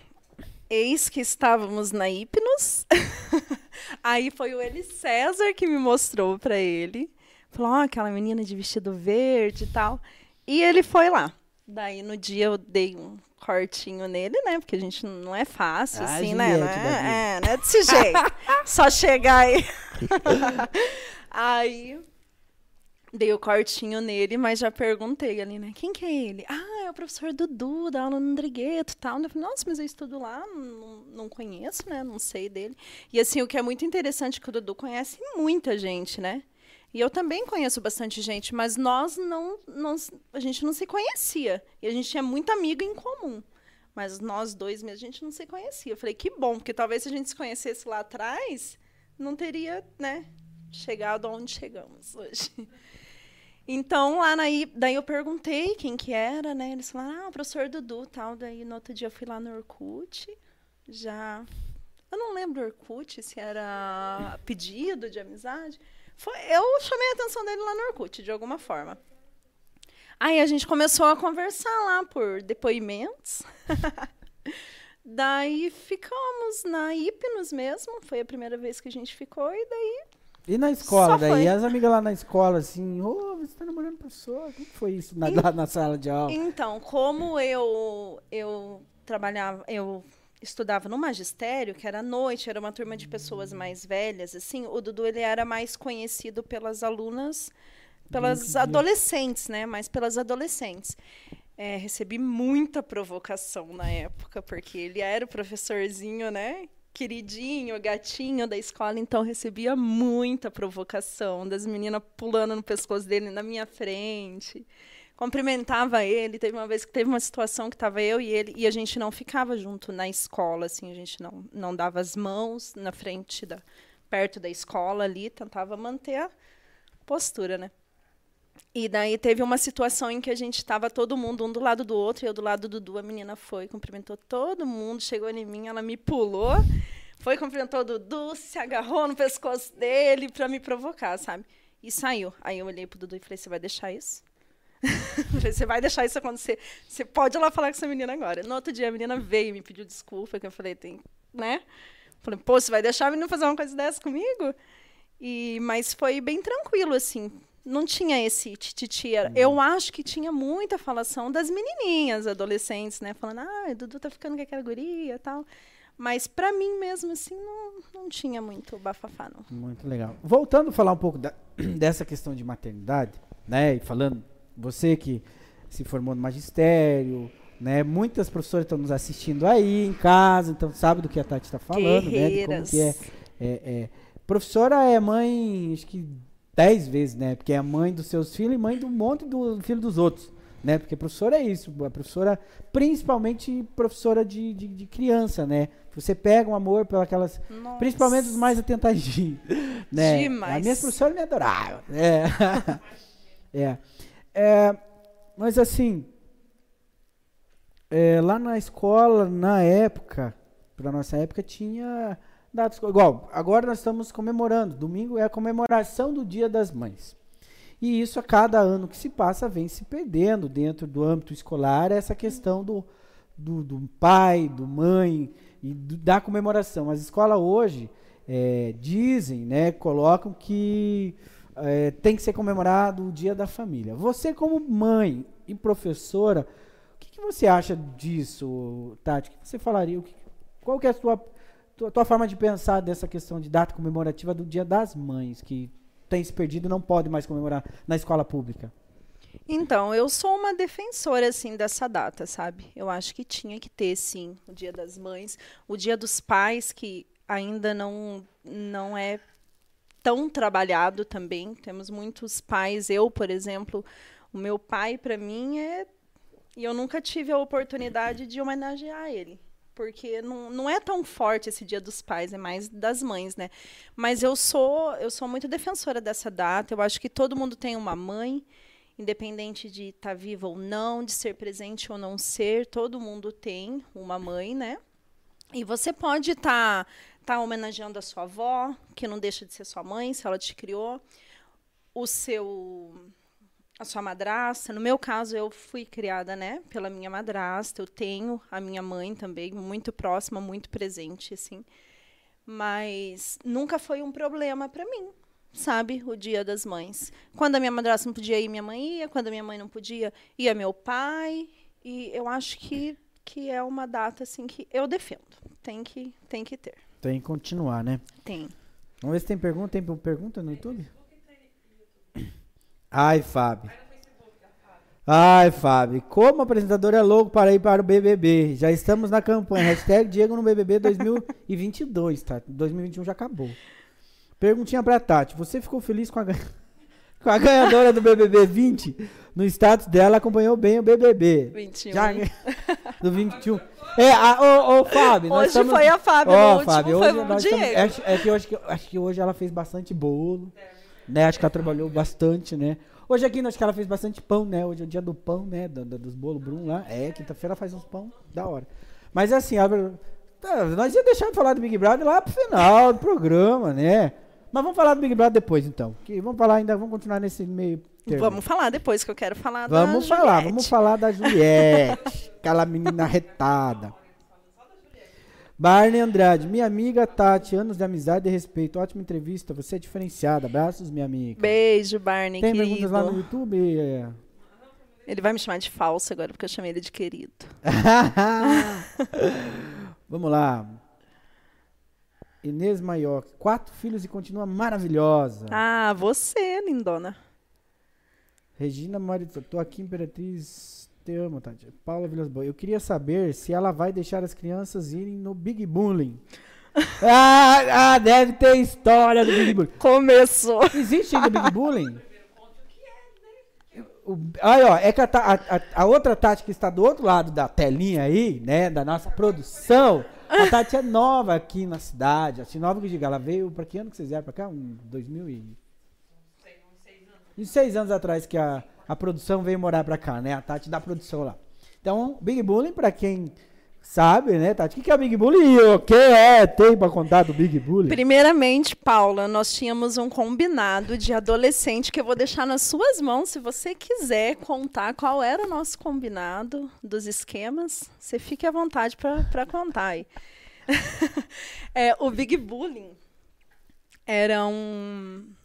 eis que estávamos na Hipnos. Aí foi o Eli César que me mostrou para ele. Falou, ó, aquela menina de vestido verde e tal. E ele foi lá. Daí no dia eu dei um cortinho nele, né? Porque a gente não é fácil, Ah, assim, né? Não é, é, não é desse jeito. Só chegar aí. aí dei o cortinho nele, mas já perguntei ali, né? Quem que é ele? Ah, é o professor Dudu, da aula no Andrigueto e tal. Eu falei, nossa, mas eu estudo lá, não, não conheço, né? Não sei dele. E assim, o que é muito interessante é que o Dudu conhece muita gente, né? E eu também conheço bastante gente, mas nós não, não, a gente não se conhecia. E a gente tinha muito amigo em comum. Mas nós dois mesmo, a gente não se conhecia. Eu falei, que bom, porque talvez se a gente se conhecesse lá atrás, não teria, né, chegado aonde chegamos hoje. Então, lá na, I- daí eu perguntei quem que era, né? Eles falaram, ah, o professor Dudu tal. Daí no outro dia eu fui lá no Orkut, já. Eu não lembro Orkut, se era pedido de amizade. Foi, eu chamei a atenção dele lá no Orkut, de alguma forma. Aí a gente começou a conversar lá por depoimentos. daí ficamos na Hipnos mesmo, foi a primeira vez que a gente ficou, e daí E na escola, Só daí? foi. As amigas lá na escola, assim, ô, você tá namorando professor? Como que foi isso na, lá na sala de aula? Então, como eu eu trabalhava, eu estudava no magistério, que era à noite, era uma turma de pessoas mais velhas, assim, o Dudu ele era mais conhecido pelas alunas, pelas adolescentes, né? Mais pelas adolescentes. É, recebi muita provocação na época, porque ele era o professorzinho, né? Queridinho, gatinho da escola, então recebia muita provocação das meninas pulando no pescoço dele na minha frente cumprimentava ele. Teve uma vez que teve uma situação que estava eu e ele e a gente não ficava junto na escola, assim, a gente não não dava as mãos na frente da perto da escola ali, tentava manter a postura, né? E daí teve uma situação em que a gente estava todo mundo um do lado do outro, e eu do lado do Dudu, a menina foi, cumprimentou todo mundo, chegou em mim, ela me pulou, foi, cumprimentou o Dudu, se agarrou no pescoço dele para me provocar, sabe? E saiu. Aí eu olhei pro Dudu e falei, você vai deixar isso? Você vai deixar isso acontecer? Você pode ir lá falar com essa menina agora. No outro dia, a menina veio e me pediu desculpa, que eu falei, tem, né? Falei, pô, você vai deixar a menina fazer uma coisa dessa comigo? E, mas foi bem tranquilo, assim. Não tinha esse tititi. Eu acho que tinha muita falação das menininhas, adolescentes, né? Falando, ah, Dudu tá ficando com aquela guria e tal. Mas pra mim mesmo, assim, não, não tinha muito bafafá, não. Muito legal. Voltando a falar um pouco da- dessa questão de maternidade, né? E falando, você que se formou no magistério, né? Muitas professoras estão nos assistindo aí em casa, então sabe do que a Tati está falando, né? De como Guerreiras. que é, é, é. Professora é mãe, acho que dez vezes, né? Porque é mãe dos seus filhos e mãe do monte do filho dos outros, né? Porque professora é isso, a professora, principalmente professora de, de, de criança, né? Você pega um amor pelas Nossa. Principalmente os mais atentadinhos. Né? Demais. A minha professora me adorava. É. é. É, Mas assim, é, lá na escola, na época, para nossa época, tinha datas. Igual, agora nós estamos comemorando. Domingo é a comemoração do Dia das Mães. E isso, a cada ano que se passa, vem se perdendo dentro do âmbito escolar essa questão do, do, do pai, do mãe e do- da comemoração. As escolas hoje é, dizem, né, colocam que é, tem que ser comemorado o Dia da Família. Você, como mãe e professora, o que, que você acha disso, Tati? O que você falaria? Que- qual que é a sua, tua, tua forma de pensar dessa questão de data comemorativa do Dia das Mães, que tem se perdido e não pode mais comemorar na escola pública? Então, eu sou uma defensora, assim, dessa data, sabe? Eu acho que tinha que ter, sim, o Dia das Mães, o Dia dos Pais, que ainda não, não é tão trabalhado também. Temos muitos pais, eu, por exemplo, o meu pai, para mim, é... E eu nunca tive a oportunidade de homenagear ele. Porque não, não é tão forte esse Dia dos Pais, é mais das mães, né? Mas eu sou, eu sou muito defensora dessa data. Eu acho que todo mundo tem uma mãe, independente de estar viva ou não, de ser presente ou não ser, todo mundo tem uma mãe, né? E você pode estar tá, homenageando a sua avó, que não deixa de ser sua mãe, se ela te criou, o seu a sua madrasta. No meu caso, eu fui criada, né, pela minha madrasta. Eu tenho a minha mãe também muito próxima, muito presente, assim. Mas nunca foi um problema para mim, sabe, o Dia das Mães. Quando a minha madrasta não podia ir, minha mãe ia. Quando a minha mãe não podia, ia meu pai. E eu acho que que é uma data assim que eu defendo. Tem que tem que ter. Tem que continuar, né? Tem. Vamos ver se tem pergunta. Tem pergunta no YouTube? Ai, Fábio. Ai, Fábio. Como apresentador é louco para ir para o BBB? Já estamos na campanha. Hashtag Diego no BBB 2022, tá? 2021 já acabou. Perguntinha pra Tati. Você ficou feliz com a, com a ganhadora do BBB 20? No status dela, acompanhou bem o BBB. 21. Já, do 21. É, a, ô, ô, Fábio. Hoje estamos- foi a Fábio, Ó, no Fábio, foi hoje o nós estamos- Diego. acho, é que hoje, acho que hoje ela fez bastante bolo, né? Acho que ela trabalhou bastante, né? Hoje aqui, acho que ela fez bastante pão, né? Hoje é o dia do pão, né? do- do- dos bolos Brum lá. É, quinta-feira ela faz uns pão da hora. Mas assim, ela- tá, nós ia deixar de falar do Big Brother lá pro final do programa, né? Mas vamos falar do Big Brother depois, então. Que vamos falar ainda, vamos continuar nesse meio Vamos falar depois que eu quero falar da Vamos falar, Juliette. vamos falar da Juliette, aquela menina retada. Barney Andrade, minha amiga Tati, anos de amizade e respeito. Ótima entrevista, você é diferenciada. Abraços, minha amiga. Beijo, Barney, Tem querido. perguntas lá no YouTube? É. Ele vai me chamar de falso agora, porque eu chamei ele de querido. Vamos lá. Inês Maioc, quatro filhos e continua maravilhosa. Ah, você, lindona. Regina Marito, tô aqui, Imperatriz. Te amo, Tati. Paula Vilas Boas. Eu queria saber se ela vai deixar as crianças irem no Big Bullying. ah, ah, deve ter história do Big Bullying. Começou. Existe ainda Big Bullying? O, aí, ó, é que a, a- a- outra Tati que está do outro lado da telinha aí, né, da nossa produção, a Tati é nova aqui na cidade, assim, nova que eu digo, ela veio, pra que ano que vocês vieram pra cá? Um 2000 e... Uns seis anos atrás que a, a produção veio morar pra cá, né, a Tati da produção lá. Então, Big Bullying, pra quem sabe, né, Tati, o que, que é Big Bullying e o que é, tem pra contar do Big Bullying? Primeiramente, Paula, nós tínhamos um combinado de adolescente que eu vou deixar nas suas mãos. Se você quiser contar qual era o nosso combinado dos esquemas, você fique à vontade para contar aí. é, o Big Bullying era um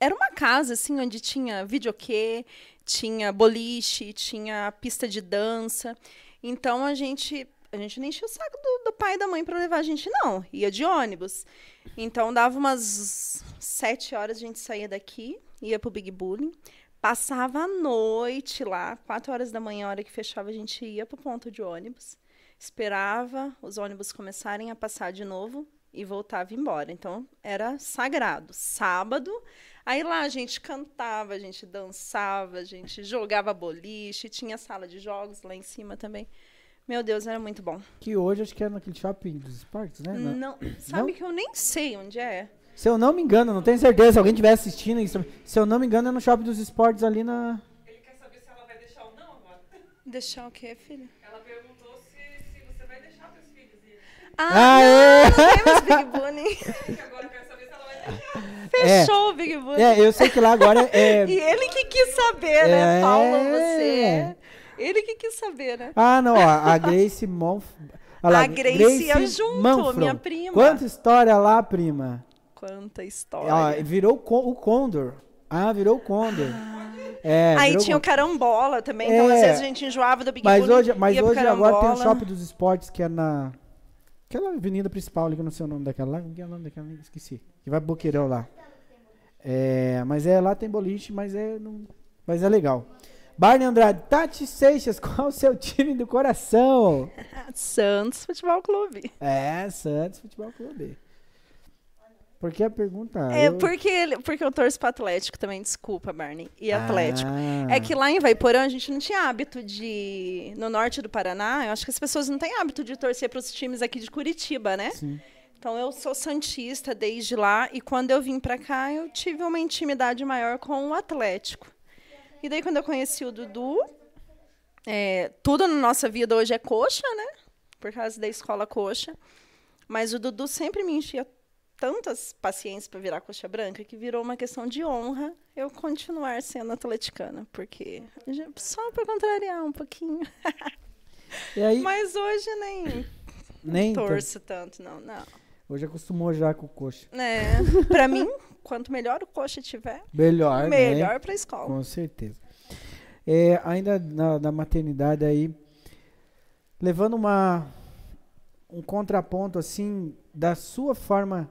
era uma casa assim onde tinha videokê, tinha boliche, tinha pista de dança. Então a gente a gente nem enchia o saco do, do pai e da mãe para levar a gente não, ia de ônibus. Então dava umas sete horas a gente saía daqui, ia pro Big Bullying, passava a noite lá, quatro horas da manhã, a hora que fechava a gente ia pro ponto de ônibus, esperava os ônibus começarem a passar de novo e voltava embora. Então era sagrado. Sábado Aí lá a gente cantava, a gente dançava, a gente jogava boliche, tinha sala de jogos lá em cima também. Meu Deus, era muito bom. Que hoje acho que é naquele shopping dos esportes, né? Não, sabe não? que eu nem sei onde é. Se eu não me engano, não tenho certeza, se alguém estiver assistindo isso, se eu não me engano é no shopping dos esportes ali na... Ele quer saber se ela vai deixar ou não agora. Deixar o quê, filha? Ela perguntou se, se você vai deixar filhos ir. Ah, ah é? não, não temos Big Bunny. agora eu quero saber se ela vai deixar. Fechou é, o Big Brother. É, eu sei que lá agora é. e ele que quis saber, né, é... Paulo? Você. Ele que quis saber, né? Ah, não, ó, a Grace Monf. Lá, a Grace, Grace ia junto, Manfron. minha prima. Quanta história lá, prima? Quanta história. Virou o Condor. Ah, virou o Condor. Ah. É, Aí tinha o carambola também, então às é. vezes a gente enjoava do Big Mas hoje, mas hoje agora tem o shopping dos esportes que é na aquela avenida principal ali, que eu não sei o nome daquela lá, que é o nome daquela, esqueci. Que vai Boqueirão lá. É, mas é lá tem boliche, mas é, não, mas é legal. Barney Andrade, Tati Seixas, qual o seu time do coração? Santos Futebol Clube. É, Santos Futebol Clube. Por que a pergunta? É, eu... porque, porque eu torço para Atlético também, desculpa, Barney. E Atlético. Ah. É que lá em Vaiporã a gente não tinha hábito de. No norte do Paraná, eu acho que as pessoas não têm hábito de torcer para os times aqui de Curitiba, né? Sim. Então eu sou santista desde lá e quando eu vim para cá eu tive uma intimidade maior com o Atlético. E daí quando eu conheci o Dudu, é, tudo na nossa vida hoje é coxa, né? Por causa da escola coxa. Mas o Dudu sempre me enchia tantas paciências para virar coxa branca que virou uma questão de honra eu continuar sendo atleticana, porque só para contrariar um pouquinho. Aí, Mas hoje nem nem torço tanto, não, não. Hoje acostumou já com o coxa. É, pra mim, quanto melhor o coxa tiver, melhor, melhor né? pra escola. Com certeza. É, ainda na, na maternidade aí, levando uma um contraponto assim da sua forma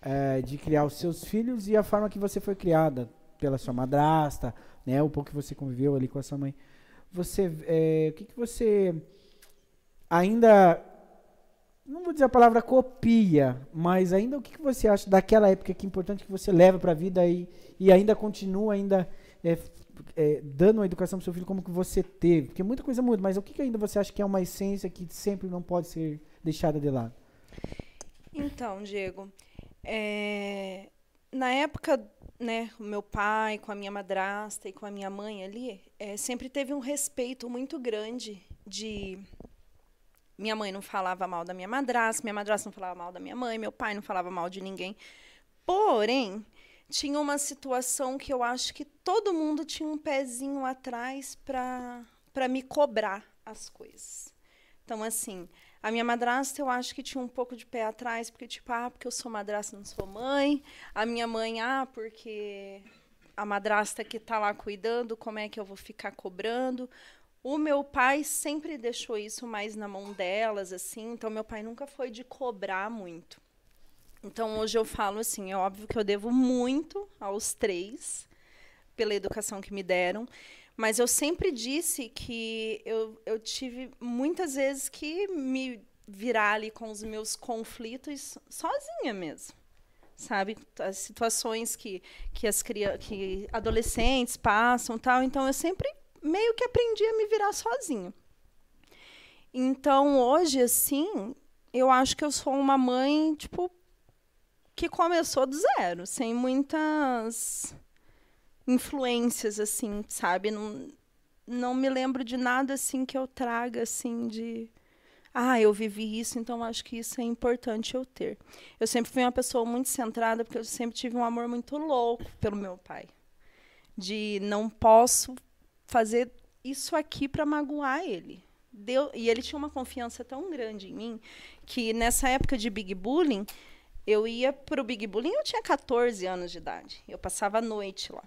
é, de criar os seus filhos e a forma que você foi criada pela sua madrasta, né? O pouco que você conviveu ali com a sua mãe. Você, é, o que, que você ainda não vou dizer a palavra copia, mas ainda o que, que você acha daquela época que é importante que você leva para a vida e, e ainda continua ainda é, é, dando uma educação para seu filho como que você teve? Porque muita coisa muda, mas o que, que ainda você acha que é uma essência que sempre não pode ser deixada de lado? Então, Diego, é, na época, né, o meu pai com a minha madrasta e com a minha mãe ali, é, sempre teve um respeito muito grande de minha mãe não falava mal da minha madrasta, minha madrasta não falava mal da minha mãe, meu pai não falava mal de ninguém. Porém, tinha uma situação que eu acho que todo mundo tinha um pezinho atrás para me cobrar as coisas. Então, assim, a minha madrasta eu acho que tinha um pouco de pé atrás, porque, tipo, ah, porque eu sou madrasta, não sou mãe. A minha mãe, ah, porque a madrasta que está lá cuidando, como é que eu vou ficar cobrando? O meu pai sempre deixou isso mais na mão delas, assim, então meu pai nunca foi de cobrar muito. Então hoje eu falo assim, é óbvio que eu devo muito aos três pela educação que me deram, mas eu sempre disse que eu, eu tive muitas vezes que me virar ali com os meus conflitos sozinha mesmo sabe as situações que que as que adolescentes passam tal então eu sempre meio que aprendi a me virar sozinho. Então, hoje, assim, eu acho que eu sou uma mãe, tipo, que começou do zero, sem muitas influências, assim, sabe? Não, não me lembro de nada, assim, que eu traga, assim, de... Ah, eu vivi isso, então acho que isso é importante eu ter. Eu sempre fui uma pessoa muito centrada, porque eu sempre tive um amor muito louco pelo meu pai. De não posso fazer isso aqui para magoar ele. Deu, e ele tinha uma confiança tão grande em mim que nessa época de Big Bullying, eu ia pro Big Bullying, eu tinha 14 anos de idade. Eu passava a noite lá.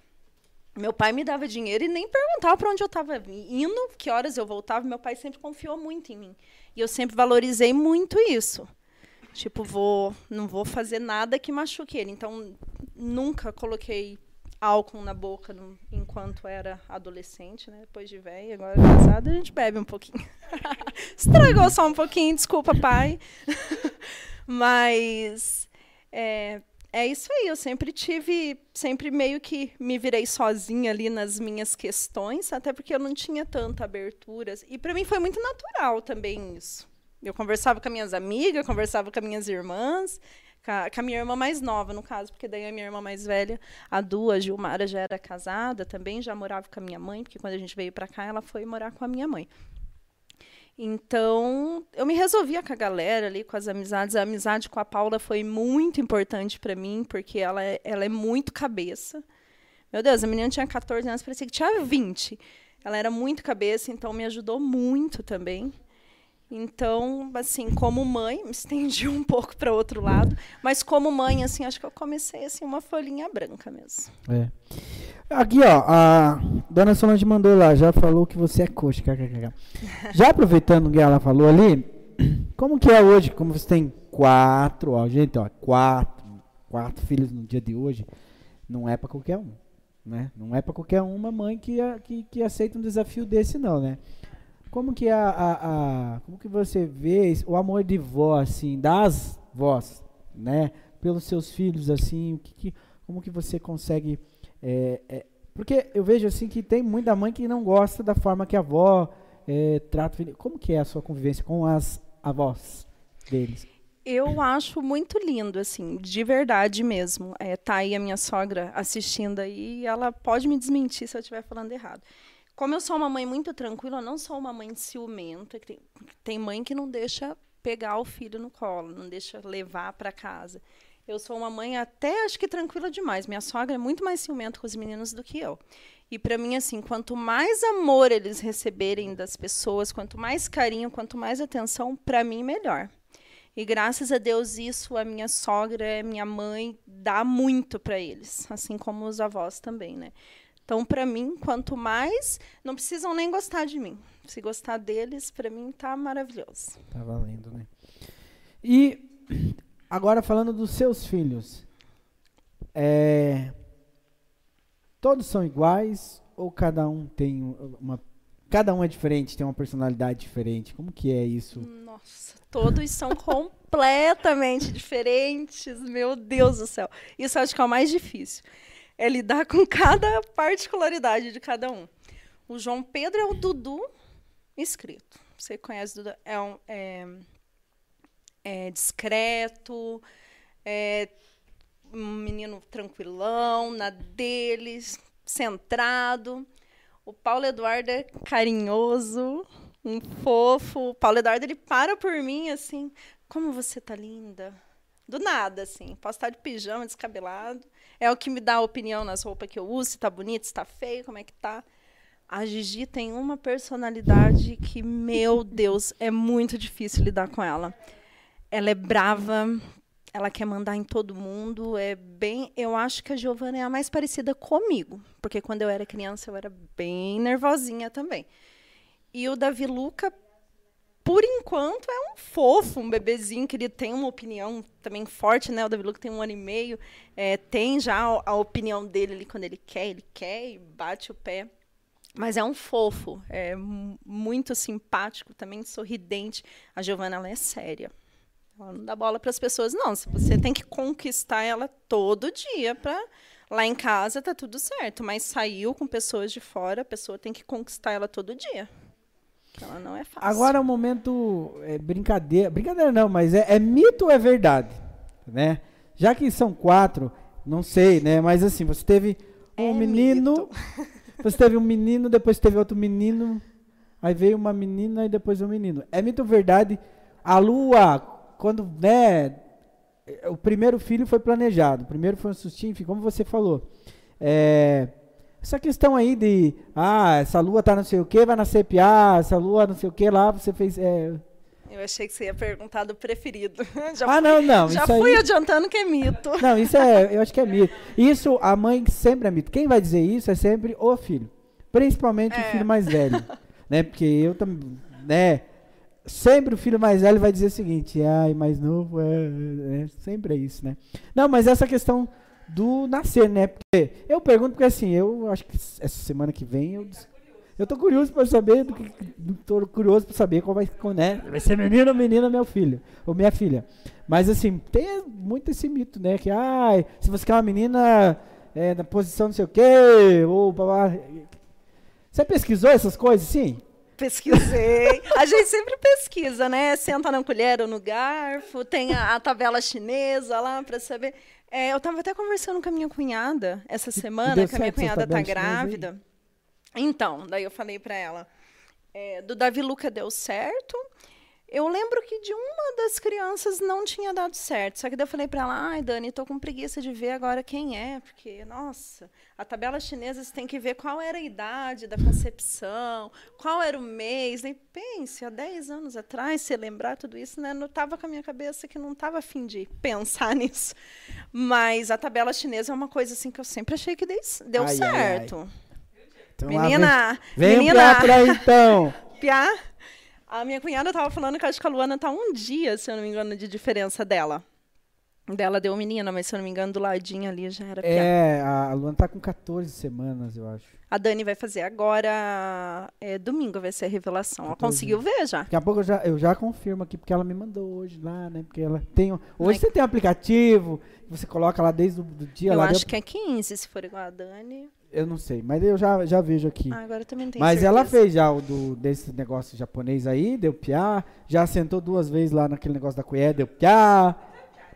Meu pai me dava dinheiro e nem perguntava para onde eu estava indo, que horas eu voltava. Meu pai sempre confiou muito em mim. E eu sempre valorizei muito isso. Tipo, vou, não vou fazer nada que machuque ele. Então, nunca coloquei álcool na boca no, enquanto era adolescente, né? Depois de velha, agora casada, a gente bebe um pouquinho. Estragou só um pouquinho, desculpa, pai. Mas é, é isso aí, eu sempre tive, sempre meio que me virei sozinha ali nas minhas questões, até porque eu não tinha tanta abertura. E para mim foi muito natural também isso. Eu conversava com minhas amigas, conversava com minhas irmãs, com a minha irmã mais nova, no caso, porque daí a minha irmã mais velha, a Du, a Gilmara, já era casada também, já morava com a minha mãe, porque quando a gente veio para cá, ela foi morar com a minha mãe. Então, eu me resolvia com a galera ali, com as amizades. A amizade com a Paula foi muito importante para mim, porque ela é, ela é muito cabeça. Meu Deus, a menina tinha 14 anos, parecia que tinha 20. Ela era muito cabeça, então me ajudou muito também. Então, assim, como mãe, me estendi um pouco para outro lado, mas como mãe, assim, acho que eu comecei assim uma folhinha branca mesmo. É. Aqui, ó, a dona Solange mandou lá, já falou que você é coxa. Já aproveitando o que ela falou ali, como que é hoje, como você tem quatro, ó, gente, ó, quatro, quatro filhos no dia de hoje, não é para qualquer um, né? Não é para qualquer uma mãe que, que, que aceita um desafio desse, não, né? Como que a, a, a, como que você vê o amor de vó assim, das vós, né, pelos seus filhos assim, que, que como que você consegue é, é, porque eu vejo assim que tem muita mãe que não gosta da forma que a avó é, trata. Como que é a sua convivência com as avós deles? Eu acho muito lindo, assim, de verdade mesmo. É, tá aí a minha sogra assistindo aí e ela pode me desmentir se eu estiver falando errado. Como eu sou uma mãe muito tranquila, eu não sou uma mãe ciumenta. Que tem, tem mãe que não deixa pegar o filho no colo, não deixa levar para casa. Eu sou uma mãe até acho que tranquila demais. Minha sogra é muito mais ciumenta com os meninos do que eu. E para mim assim, quanto mais amor eles receberem das pessoas, quanto mais carinho, quanto mais atenção, para mim melhor. E graças a Deus isso a minha sogra, minha mãe dá muito para eles, assim como os avós também, né? Então, para mim, quanto mais, não precisam nem gostar de mim. Se gostar deles, para mim tá maravilhoso. Tá valendo, né? E agora falando dos seus filhos, é, todos são iguais ou cada um tem uma cada um é diferente, tem uma personalidade diferente? Como que é isso? Nossa, todos são completamente diferentes. Meu Deus do céu. Isso acho que é o mais difícil é lidar com cada particularidade de cada um. O João Pedro é o Dudu escrito. Você conhece o Dudu? É, um, é, é discreto, é um menino tranquilão, na deles, centrado. O Paulo Eduardo é carinhoso, um fofo. O Paulo Eduardo ele para por mim assim, como você tá linda. Do nada, assim. Posso estar de pijama, descabelado. É o que me dá a opinião nas roupas que eu uso, se tá bonito, se tá feio, como é que tá. A Gigi tem uma personalidade que, meu Deus, é muito difícil lidar com ela. Ela é brava, ela quer mandar em todo mundo, é bem, eu acho que a Giovana é a mais parecida comigo, porque quando eu era criança eu era bem nervosinha também. E o Davi Luca por enquanto, é um fofo, um bebezinho que ele tem uma opinião também forte, né? O Davi Luca tem um ano e meio, é, tem já a, a, opinião dele ali quando ele quer, ele quer e bate o pé. Mas é um fofo, é muito simpático, também sorridente. A Giovana, ela é séria. Ela não dá bola para as pessoas, não. Você tem que conquistar ela todo dia para lá em casa tá tudo certo, mas saiu com pessoas de fora, a pessoa tem que conquistar ela todo dia. Ela não é fácil. Agora é um momento é, brincadeira. Brincadeira não, mas é, é, mito ou é verdade? Né? Já que são quatro, não sei, né? Mas assim, você teve um é menino. Você teve um menino, depois teve outro menino. Aí veio uma menina e depois um menino. É mito ou verdade? A lua, quando, né? O primeiro filho foi planejado. O primeiro foi um sustinho, enfim, como você falou. É, essa questão aí de, ah, essa lua tá não sei o que, vai nascer piá, essa lua não sei o que lá, você fez. É... Eu achei que você ia perguntar do preferido. Já ah, não, não. Já fui aí... adiantando que é mito. Não, isso é, eu acho que é mito. Isso, a mãe sempre é mito. Quem vai dizer isso é sempre o filho. Principalmente é. o filho mais velho. né? Porque eu também, né? Sempre o filho mais velho vai dizer o seguinte, ai, mais novo, é, é, sempre é isso, né? Não, mas essa questão do nascer, né? Porque eu pergunto porque assim, eu acho que essa semana que vem eu eu tô curioso para saber do que tô curioso para saber qual vai, né? Vai ser menino ou menina meu filho, ou minha filha. Mas assim, tem muito esse mito, né, que ai, se você quer uma menina é, na posição não sei o quê, ou blá, Você pesquisou essas coisas, sim? Pesquisei. A gente sempre pesquisa, né? Senta na colher ou no garfo, tem a, a tabela chinesa lá para saber. É, eu estava até conversando com a minha cunhada essa semana, que a minha cunhada está grávida. Então, daí eu falei para ela, é, do Davi Luca deu certo. Eu lembro que de uma das crianças não tinha dado certo. Só que daí eu falei para ela, ai, Dani, tô com preguiça de ver agora quem é, porque, nossa, a tabela chinesa você tem que ver qual era a idade da concepção, qual era o mês. Nem pense, há 10 anos atrás, se lembrar tudo isso, né, não estava com a minha cabeça que não estava afim de pensar nisso. Mas a tabela chinesa é uma coisa assim que eu sempre achei que deu ai, certo. Ai, ai. Então, menina, vem, vem menina, pra então. Piá, a minha cunhada estava falando que acho que a Luana tá um dia, se eu não me engano, de diferença dela. Dela deu menina, mas se eu não me engano, do ladinho ali já era piá. É, a Luana tá com 14 semanas, eu acho. A Dani vai fazer agora. É, domingo vai ser a revelação. Ela conseguiu ver já. Daqui a pouco eu já, eu já confirmo aqui, porque ela me mandou hoje lá, né? Porque ela tem. Hoje você tem um aplicativo, você coloca lá desde o do dia. Eu acho deu... que é 15, se for igual a Dani. Eu não sei, mas eu já, já vejo aqui. Ah, agora também tem Mas certeza. ela fez já o do, desse negócio japonês aí, deu piá. Já sentou duas vezes lá naquele negócio da colher, deu piá.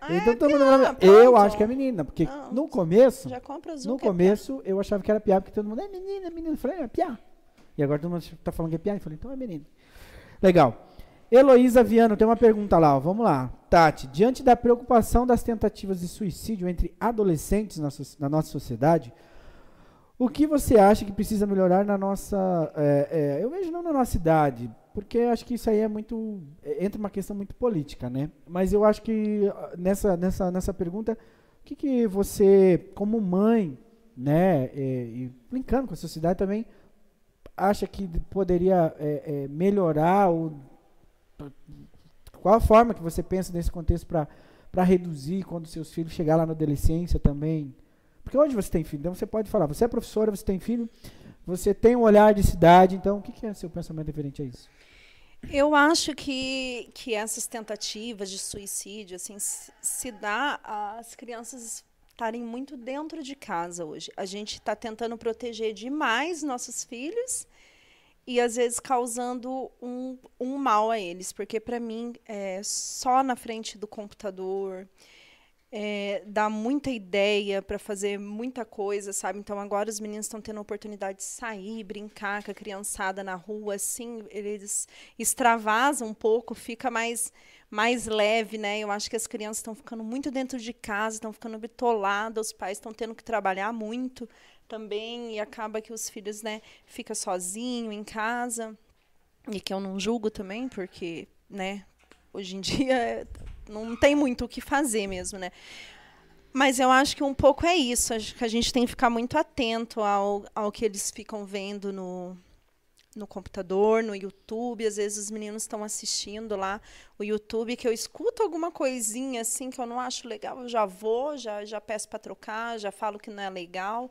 Ah, então, é todo mundo piá, Eu acho que é menina, porque Não, no começo, Já compra azul. no é começo eu achava que era piá, porque todo mundo é menina, é menina. Eu falei, é piá. E agora todo mundo tá falando que é piá. Eu falei, então é menina. Legal. Heloísa Viano tem uma pergunta lá, ó. vamos lá. Tati, diante da preocupação das tentativas de suicídio entre adolescentes na, so na nossa sociedade, o que você acha que precisa melhorar na nossa. É, é, eu vejo não na nossa cidade, porque acho que isso aí é muito. É, entra uma questão muito política, né? Mas eu acho que ah, nessa, nessa, nessa pergunta, o que, que você, como mãe, né, é, e brincando com a sociedade também, acha que poderia é, é, melhorar? Ou, qual a forma que você pensa nesse contexto para reduzir quando seus filhos chegar lá na adolescência também? Porque hoje você tem filho, então você pode falar, você é professora, você tem filho, você tem um olhar de cidade, então o que, que é seu pensamento referente a isso? Eu acho que, que essas tentativas de suicídio assim se dá às crianças estarem muito dentro de casa hoje. A gente está tentando proteger demais nossos filhos e às vezes causando um, um mal a eles, porque para mim é só na frente do computador, é, dá muita ideia para fazer muita coisa, sabe? Então agora os meninos estão tendo a oportunidade de sair, brincar com a criançada na rua, assim, eles extravasam um pouco, fica mais mais leve, né? Eu acho que as crianças estão ficando muito dentro de casa, estão ficando bitoladas, os pais estão tendo que trabalhar muito também e acaba que os filhos, né, fica sozinho em casa. E que eu não julgo também, porque, né, hoje em dia não tem muito o que fazer mesmo, né? Mas eu acho que um pouco é isso. Acho que a gente tem que ficar muito atento ao, ao que eles ficam vendo no, no computador, no YouTube. Às vezes os meninos estão assistindo lá o YouTube, que eu escuto alguma coisinha assim que eu não acho legal, eu já vou, já, já peço para trocar, já falo que não é legal.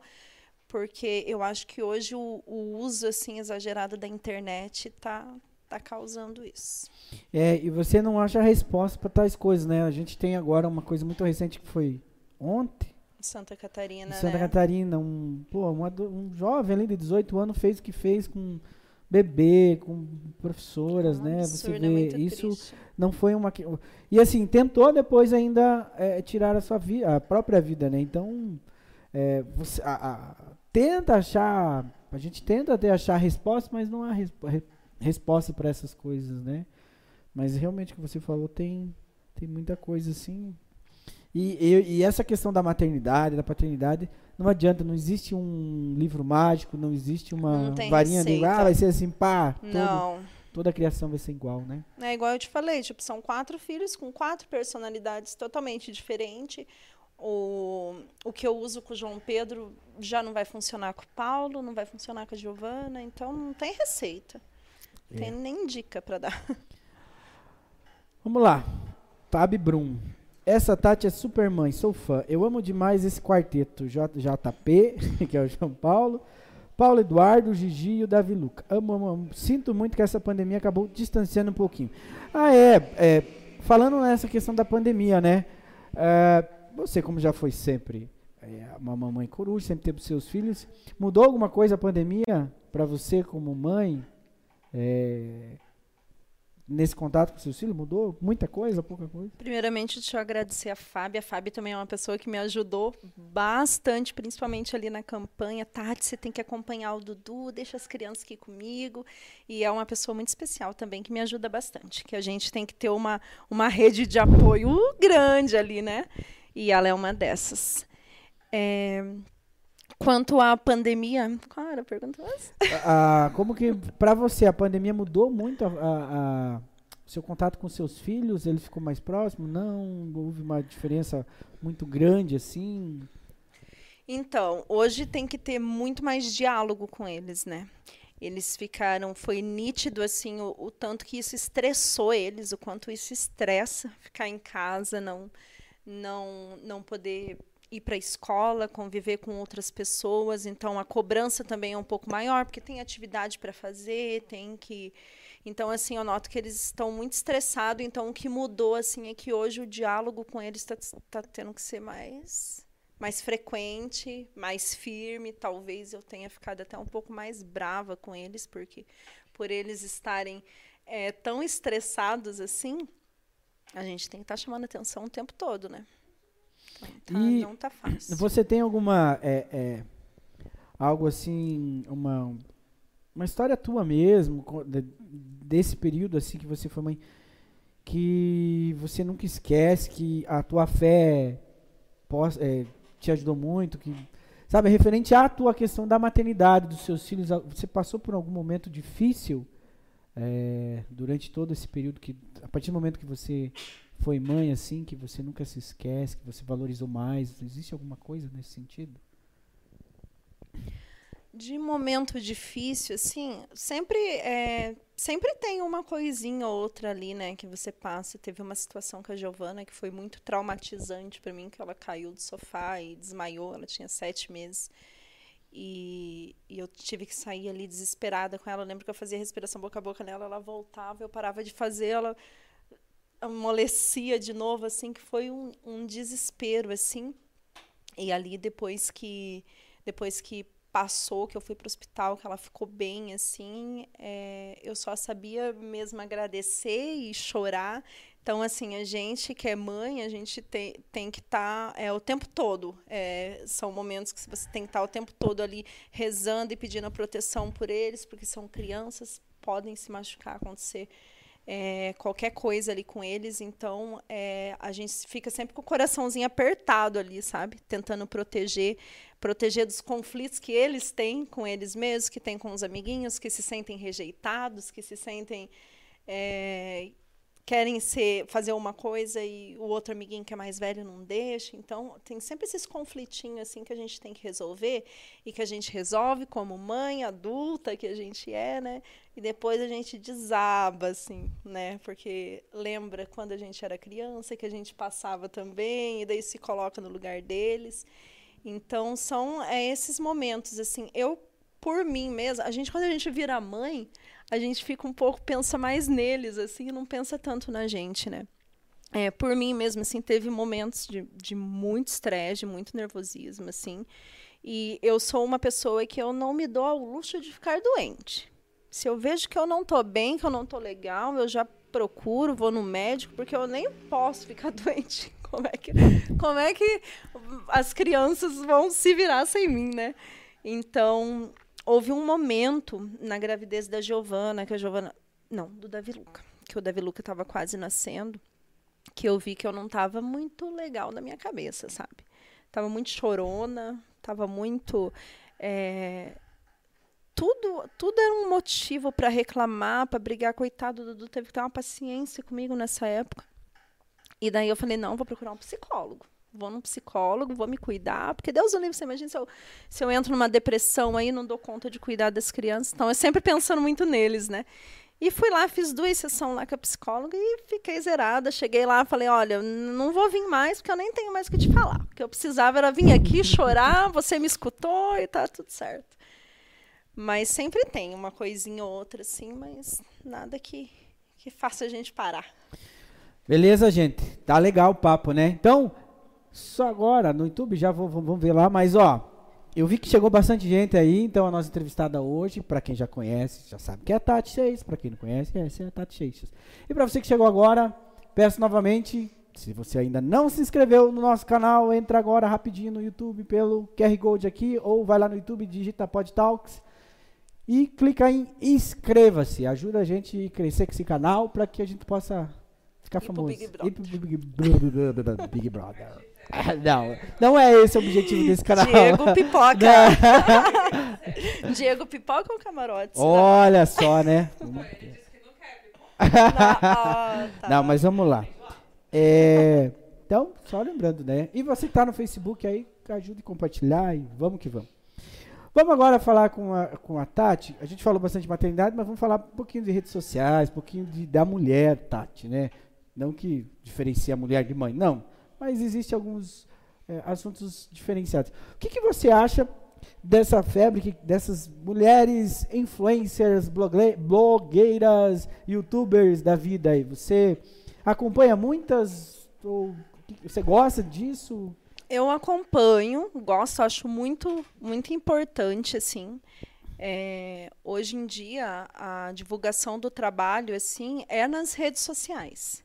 Porque eu acho que hoje o, o uso assim exagerado da internet está está causando isso. É, e você não acha a resposta para tais coisas, né? A gente tem agora uma coisa muito recente que foi ontem. Santa Catarina, em Santa né? Catarina, um, pô, uma, um jovem ali de 18 anos fez o que fez com bebê, com professoras, né? Absurdo, você é vê, isso triste. não foi uma e assim tentou depois ainda é, tirar a sua vida, a própria vida, né? Então é, você a, a, tenta achar, a gente tenta até achar a resposta, mas não há resposta resposta para essas coisas, né? Mas realmente o que você falou tem, tem muita coisa assim. E, e, e, essa questão da maternidade, da paternidade, não adianta, não existe um livro mágico, não existe uma Não varinha de ah, vai ser assim, pá, todo- Não. toda a criação vai ser igual, né? É igual eu te falei, tipo, são quatro filhos com quatro personalidades totalmente diferentes. O, o que eu uso com o João Pedro já não vai funcionar com o Paulo, não vai funcionar com a Giovana, então não tem receita. Não É. Tem nem dica para dar. Vamos lá. Fábio Brum. Essa Tati é super mãe, sou fã. Eu amo demais esse quarteto. JP, que é o João Paulo. Paulo Eduardo, Gigi e o Davi Luca. Amo, amo, amo. Sinto muito que essa pandemia acabou distanciando um pouquinho. Ah, é. é, falando nessa questão da pandemia, né? É, você, como já foi sempre é, uma mamãe coruja, sempre teve seus filhos. Mudou alguma coisa a pandemia para você como mãe? É, nesse contato com seus filhos? Mudou muita coisa, pouca coisa? Primeiramente, deixa eu agradecer a Fábia. A Fábia também é uma pessoa que me ajudou bastante, principalmente ali na campanha. Tati, você tem que acompanhar o Dudu, deixa as crianças aqui comigo. E é uma pessoa muito especial também, que me ajuda bastante. Que a gente tem que ter uma, uma rede de apoio grande ali, né? E ela é uma dessas. É, Quanto à pandemia. Qual era a pergunta? Ah, como que para você a pandemia mudou muito a, a- a- o seu contato com seus filhos? Ele ficou mais próximo? Não? Houve uma diferença muito grande assim? Então, hoje tem que ter muito mais diálogo com eles, né? Eles ficaram, foi nítido assim o, o tanto que isso estressou eles, o quanto isso estressa ficar em casa, não não não poder ir para a escola, conviver com outras pessoas, então a cobrança também é um pouco maior, porque tem atividade para fazer, tem que então assim, eu noto que eles estão muito estressados, então o que mudou assim é que hoje o diálogo com eles está tá tendo que ser mais mais frequente, mais firme. Talvez eu tenha ficado até um pouco mais brava com eles, porque por eles estarem eh, tão estressados assim, a gente tem que estar chamando atenção o tempo todo, né? Tá- E não tá fácil. Você tem alguma é, é, algo assim, uma uma história tua mesmo desse período assim que você foi mãe que você nunca esquece que a tua fé pos- é, te ajudou muito, que sabe referente à tua questão da maternidade dos seus filhos, você passou por algum momento difícil é, durante todo esse período que a partir do momento que você foi mãe assim, que você nunca se esquece, que você valorizou mais, existe alguma coisa nesse sentido? De momento difícil, assim, sempre é, sempre tem uma coisinha ou outra ali, né, que você passa. Teve uma situação com a Giovana que foi muito traumatizante para mim, que ela caiu do sofá e desmaiou. Ela tinha sete meses. E, e eu tive que sair ali desesperada com ela. Eu lembro que eu fazia respiração boca a boca nela, ela voltava, eu parava de fazer, ela amolecia de novo, assim, que foi um, um desespero, assim. E ali, depois que, depois que passou, que eu fui para o hospital, que ela ficou bem, assim, é, eu só sabia mesmo agradecer e chorar. Então, assim, a gente que é mãe, a gente tem, tem que estar é, o tempo todo. É, são momentos que você tem que estar o tempo todo ali rezando e pedindo a proteção por eles, porque são crianças, podem se machucar, acontecer é, qualquer coisa ali com eles. Então, é, a gente fica sempre com o coraçãozinho apertado ali, sabe? Tentando proteger, proteger dos conflitos que eles têm com eles mesmos, que têm com os amiguinhos, que se sentem rejeitados, que se sentem. é, querem ser, fazer uma coisa e o outro amiguinho que é mais velho não deixa. Então, tem sempre esses conflitinhos assim que a gente tem que resolver e que a gente resolve como mãe adulta que a gente é, né? E depois a gente desaba, assim, né? Porque lembra quando a gente era criança que a gente passava também, e daí se coloca no lugar deles. Então, são é, esses momentos, assim. Eu, por mim mesma, a gente, quando a gente vira mãe, a gente fica um pouco, pensa mais neles, assim, e não pensa tanto na gente, né? É, por mim mesmo, assim, teve momentos de, de muito estresse, de muito nervosismo, assim. E eu sou uma pessoa que eu não me dou ao luxo de ficar doente. Se eu vejo que eu não tô bem, que eu não tô legal, eu já procuro, vou no médico, porque eu nem posso ficar doente. Como é que, como é que as crianças vão se virar sem mim, né? Então, houve um momento na gravidez da Giovana, que a Giovana. Não, do Davi Luca. Que o Davi Luca estava quase nascendo, que eu vi que eu não estava muito legal na minha cabeça, sabe? Tava muito chorona, Tava muito. é, tudo, tudo era um motivo para reclamar, para brigar. Coitado, o Dudu teve que ter uma paciência comigo nessa época. E daí eu falei: não, vou procurar um psicólogo. Vou num psicólogo, vou me cuidar, porque Deus o livre, você imagina se eu, se eu entro numa depressão aí, não dou conta de cuidar das crianças. Então, eu sempre pensando muito neles, né? E fui lá, fiz duas sessões lá com a psicóloga e fiquei zerada. Cheguei lá, falei, olha, não vou vir mais, porque eu nem tenho mais o que te falar. O que eu precisava era vir aqui chorar, você me escutou e tá tudo certo. Mas sempre tem uma coisinha ou outra, assim, mas nada que, que faça a gente parar. Beleza, gente? Tá legal o papo, né? Então, só agora no YouTube, já vou, vamos ver lá, mas ó, eu vi que chegou bastante gente aí, então a nossa entrevistada hoje, para quem já conhece, já sabe que é a Tati Seixas, para quem não conhece, essa é a Tati Seixas. E para você que chegou agora, peço novamente, se você ainda não se inscreveu no nosso canal, entra agora rapidinho no YouTube pelo QR Code aqui, ou vai lá no YouTube, digita Pod Talks e clica em inscreva-se. Ajuda a gente a crescer com esse canal para que a gente possa ficar E pro famoso. Big E pro Big, Brother. Big Brother. Não, não é esse o objetivo desse canal. Diego Pipoca. Diego Pipoca ou Camarotes? Olha só, né? Ele disse que não quer pipoca. Ah, tá. Não, mas vamos lá. É, então, só lembrando, né? E você que tá no Facebook aí, ajude a compartilhar e vamos que vamos. Vamos agora falar com a, com a Tati. A gente falou bastante de maternidade, mas vamos falar um pouquinho de redes sociais, um pouquinho de, da mulher, Tati, né? Não que diferencia a mulher de mãe, não. Mas existem alguns é, assuntos diferenciados. O que, que você acha dessa febre, que- dessas mulheres influencers, blogue- blogueiras, youtubers da vida aí? Você acompanha muitas? Ou você gosta disso? Eu acompanho, gosto, acho muito, muito importante, assim. É, hoje em dia, a divulgação do trabalho, assim, é nas redes sociais.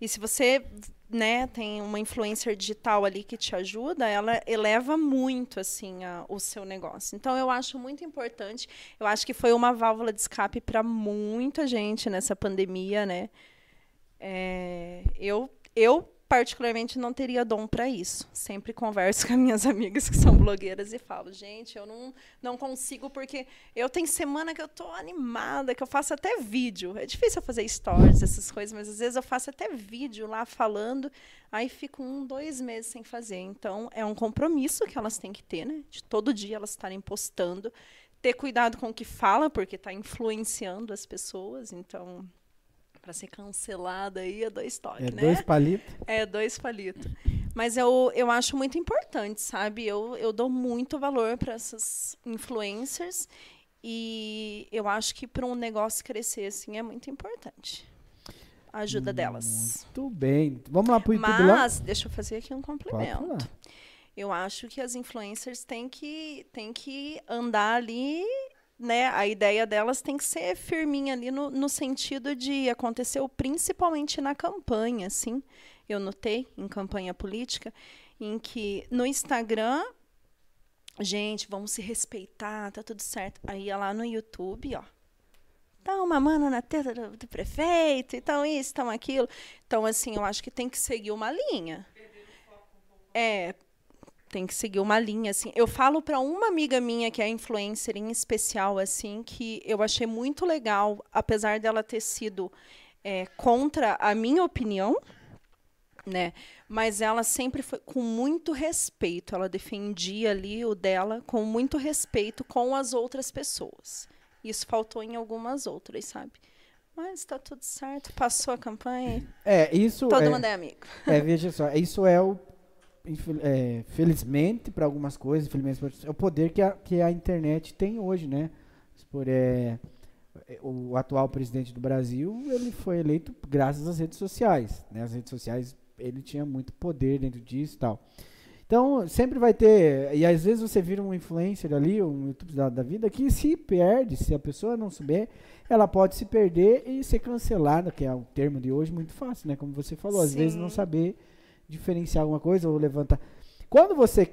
E se você, né, tem uma influencer digital ali que te ajuda, ela eleva muito, assim, a- o seu negócio. Então, eu acho muito importante. Eu acho que foi uma válvula de escape para muita gente nessa pandemia, né? É, eu, eu, particularmente, não teria dom para isso. Sempre converso com as minhas amigas que são blogueiras e falo, gente, eu não, não consigo, porque eu tenho semana que eu tô animada, que eu faço até vídeo. É difícil eu fazer stories, essas coisas, mas às vezes eu faço até vídeo lá falando, aí fico um, dois meses sem fazer. Então, é um compromisso que elas têm que ter, né? De todo dia elas estarem postando. Ter cuidado com o que fala, porque está influenciando as pessoas. Então, para ser cancelada aí é dois toques, É né? dois palitos. É, dois palitos. Mas eu, eu acho muito importante, sabe? Eu, eu dou muito valor para essas influencers e eu acho que para um negócio crescer assim é muito importante. A ajuda delas. Muito bem. Vamos lá pro YouTube lá? Mas, deixa eu fazer aqui um complemento. Eu acho que as influencers têm que, têm que andar ali, né? A ideia delas tem que ser firminha ali no, no sentido de aconteceu principalmente na campanha, assim. Eu notei em campanha política, em que no Instagram, gente, vamos se respeitar, tá tudo certo. Aí lá no YouTube, ó. Então, mamando na teta do, do prefeito, então isso, então aquilo. Então, assim, eu acho que tem que seguir uma linha. É, tem que seguir uma linha assim. Eu falo para uma amiga minha que é influencer em especial assim que eu achei muito legal, apesar dela ter sido é, contra a minha opinião, né? Mas ela sempre foi com muito respeito. Ela defendia ali o dela com muito respeito com as outras pessoas. Isso faltou em algumas outras, sabe? Mas está tudo certo. Passou a campanha. É, isso Todo é, mundo é amigo. é, veja só, isso é o é, felizmente para algumas coisas, infelizmente pra outras, é o poder que a, que a internet tem hoje, né? Por, é, é, o atual presidente do Brasil, ele foi eleito graças às redes sociais, né? As redes sociais, ele tinha muito poder dentro disso e tal. Então, sempre vai ter, e às vezes você vira um influencer ali, um youtuber da, da vida, que se perde, se a pessoa não souber, ela pode se perder e ser cancelada, que é o termo de hoje muito fácil, né? Como você falou, às vezes não Sim. saber diferenciar alguma coisa ou levantar. Quando você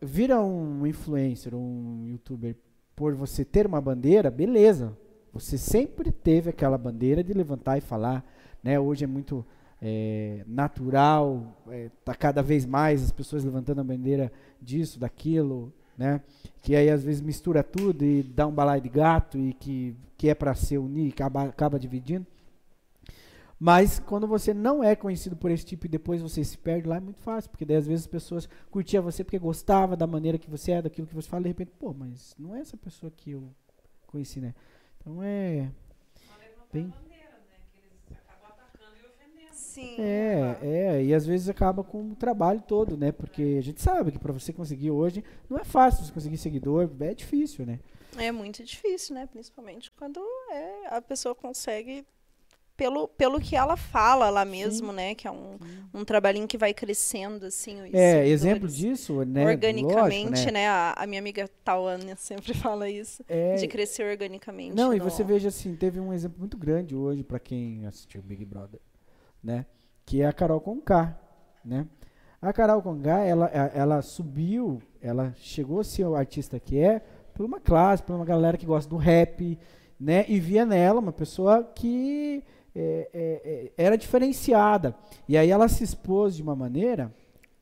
vira um influencer, um youtuber, por você ter uma bandeira, beleza. Você sempre teve aquela bandeira de levantar e falar, né? Hoje é muito é, natural, está cada vez mais as pessoas levantando a bandeira disso, daquilo, né? Que aí às vezes mistura tudo e dá um balaio de gato e que, que é para se unir acaba, acaba dividindo. Mas quando você não é conhecido por esse tipo e depois você se perde lá, é muito fácil, porque daí às vezes as pessoas curtiam você porque gostava da maneira que você é, daquilo que você fala, e de repente, pô, mas não é essa pessoa que eu conheci, né? Então é. Bem... Sim. É, é, e às vezes acaba com o trabalho todo, né? Porque a gente sabe que para você conseguir hoje não é fácil você conseguir seguidor, é difícil, né? É muito difícil, né? Principalmente quando é, a pessoa consegue pelo, pelo que ela fala lá mesmo, Sim. né? Que é um, um trabalhinho que vai crescendo, assim. é, exemplo disso, né? Organicamente, Lógico, né? né? A, a, minha amiga Tawana sempre fala isso. É... De crescer organicamente. Não, no... e você veja assim, teve um exemplo muito grande hoje para quem assistiu Big Brother, né? Que é a Carol Conká, né? A Carol Conká, ela, ela subiu, ela chegou a ser o artista que é por uma classe, por uma galera que gosta do rap, né? E via nela uma pessoa que é, é, é, era diferenciada. E aí ela se expôs de uma maneira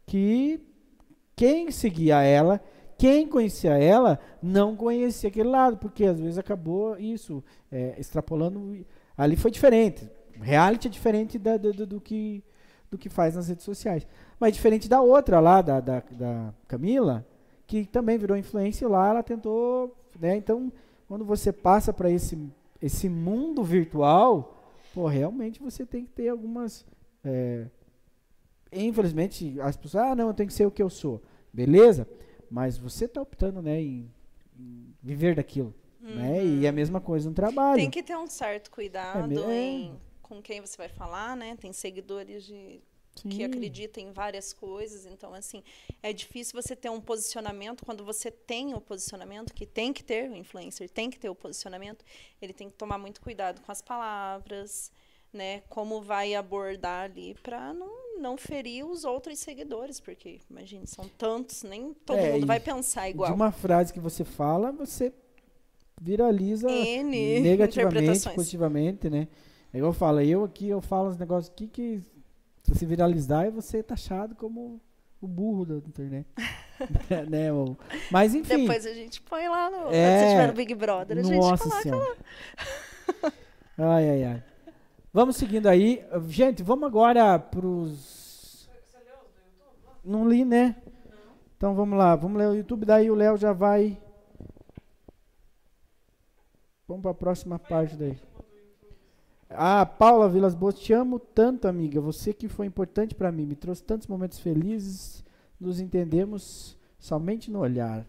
que quem seguia ela, quem conhecia ela, não conhecia aquele lado, porque às vezes acabou isso, é, extrapolando. Ali foi diferente. Reality é diferente da, do, do, que, do que faz nas redes sociais. Mas diferente da outra lá, da, da, da Camila, que também virou influência lá, ela tentou. Né, então, quando você passa para esse, esse mundo virtual, pô, realmente você tem que ter algumas. É, infelizmente, as pessoas, ah, não, eu tenho que ser o que eu sou. Beleza? Mas você está optando, né, em, em, viver daquilo. Uhum. Né? E é a mesma coisa no trabalho. Tem que ter um certo cuidado é, em com quem você vai falar, né? Tem seguidores de Que acredita em várias coisas. Então, assim, é difícil você ter um posicionamento. Quando você tem o posicionamento, que tem que ter, o influencer tem que ter o posicionamento, ele tem que tomar muito cuidado com as palavras, né? Como vai abordar ali para não, não ferir os outros seguidores, porque, imagine, são tantos, nem todo é, mundo vai pensar igual. De uma frase que você fala, você viraliza N negativamente, positivamente, né? É igual eu falo, eu aqui eu falo os negócios aqui que se viralizar, e você é taxado como o burro da internet. né, Mas enfim. Depois a gente põe lá no. É, se tiver no Big Brother, a gente coloca senhora. lá. ai, ai, ai. Vamos seguindo aí. Gente, vamos agora pros. Não li, né? Então vamos lá, vamos ler o YouTube, daí o Léo já vai. Vamos para a próxima parte daí. Ah, Paula Vilas Boas, te amo tanto, amiga. Você que foi importante para mim, me trouxe tantos momentos felizes. Nos entendemos somente no olhar.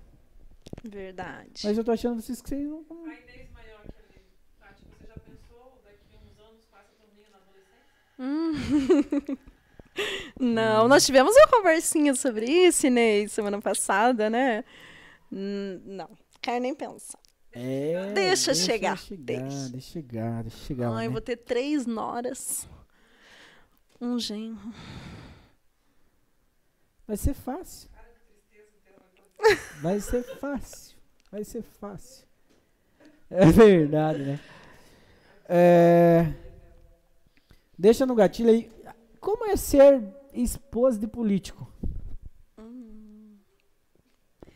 Verdade. Mas eu tô achando vocês que vocês não. A Inês maior que ali. Tati, você já pensou daqui a uns anos essa turminha na adolescência? Hum. Não, nós tivemos uma conversinha sobre isso, Inês, semana passada, né? Não, quero nem pensar. É, deixa, deixa chegar. chegar deixa. deixa chegar, deixa chegar. Ai, né? vou ter três noras. Um genro. Vai ser fácil. Vai ser fácil. Vai ser fácil. É verdade, né? É, deixa no gatilho aí. Como é ser esposa de político? Hum.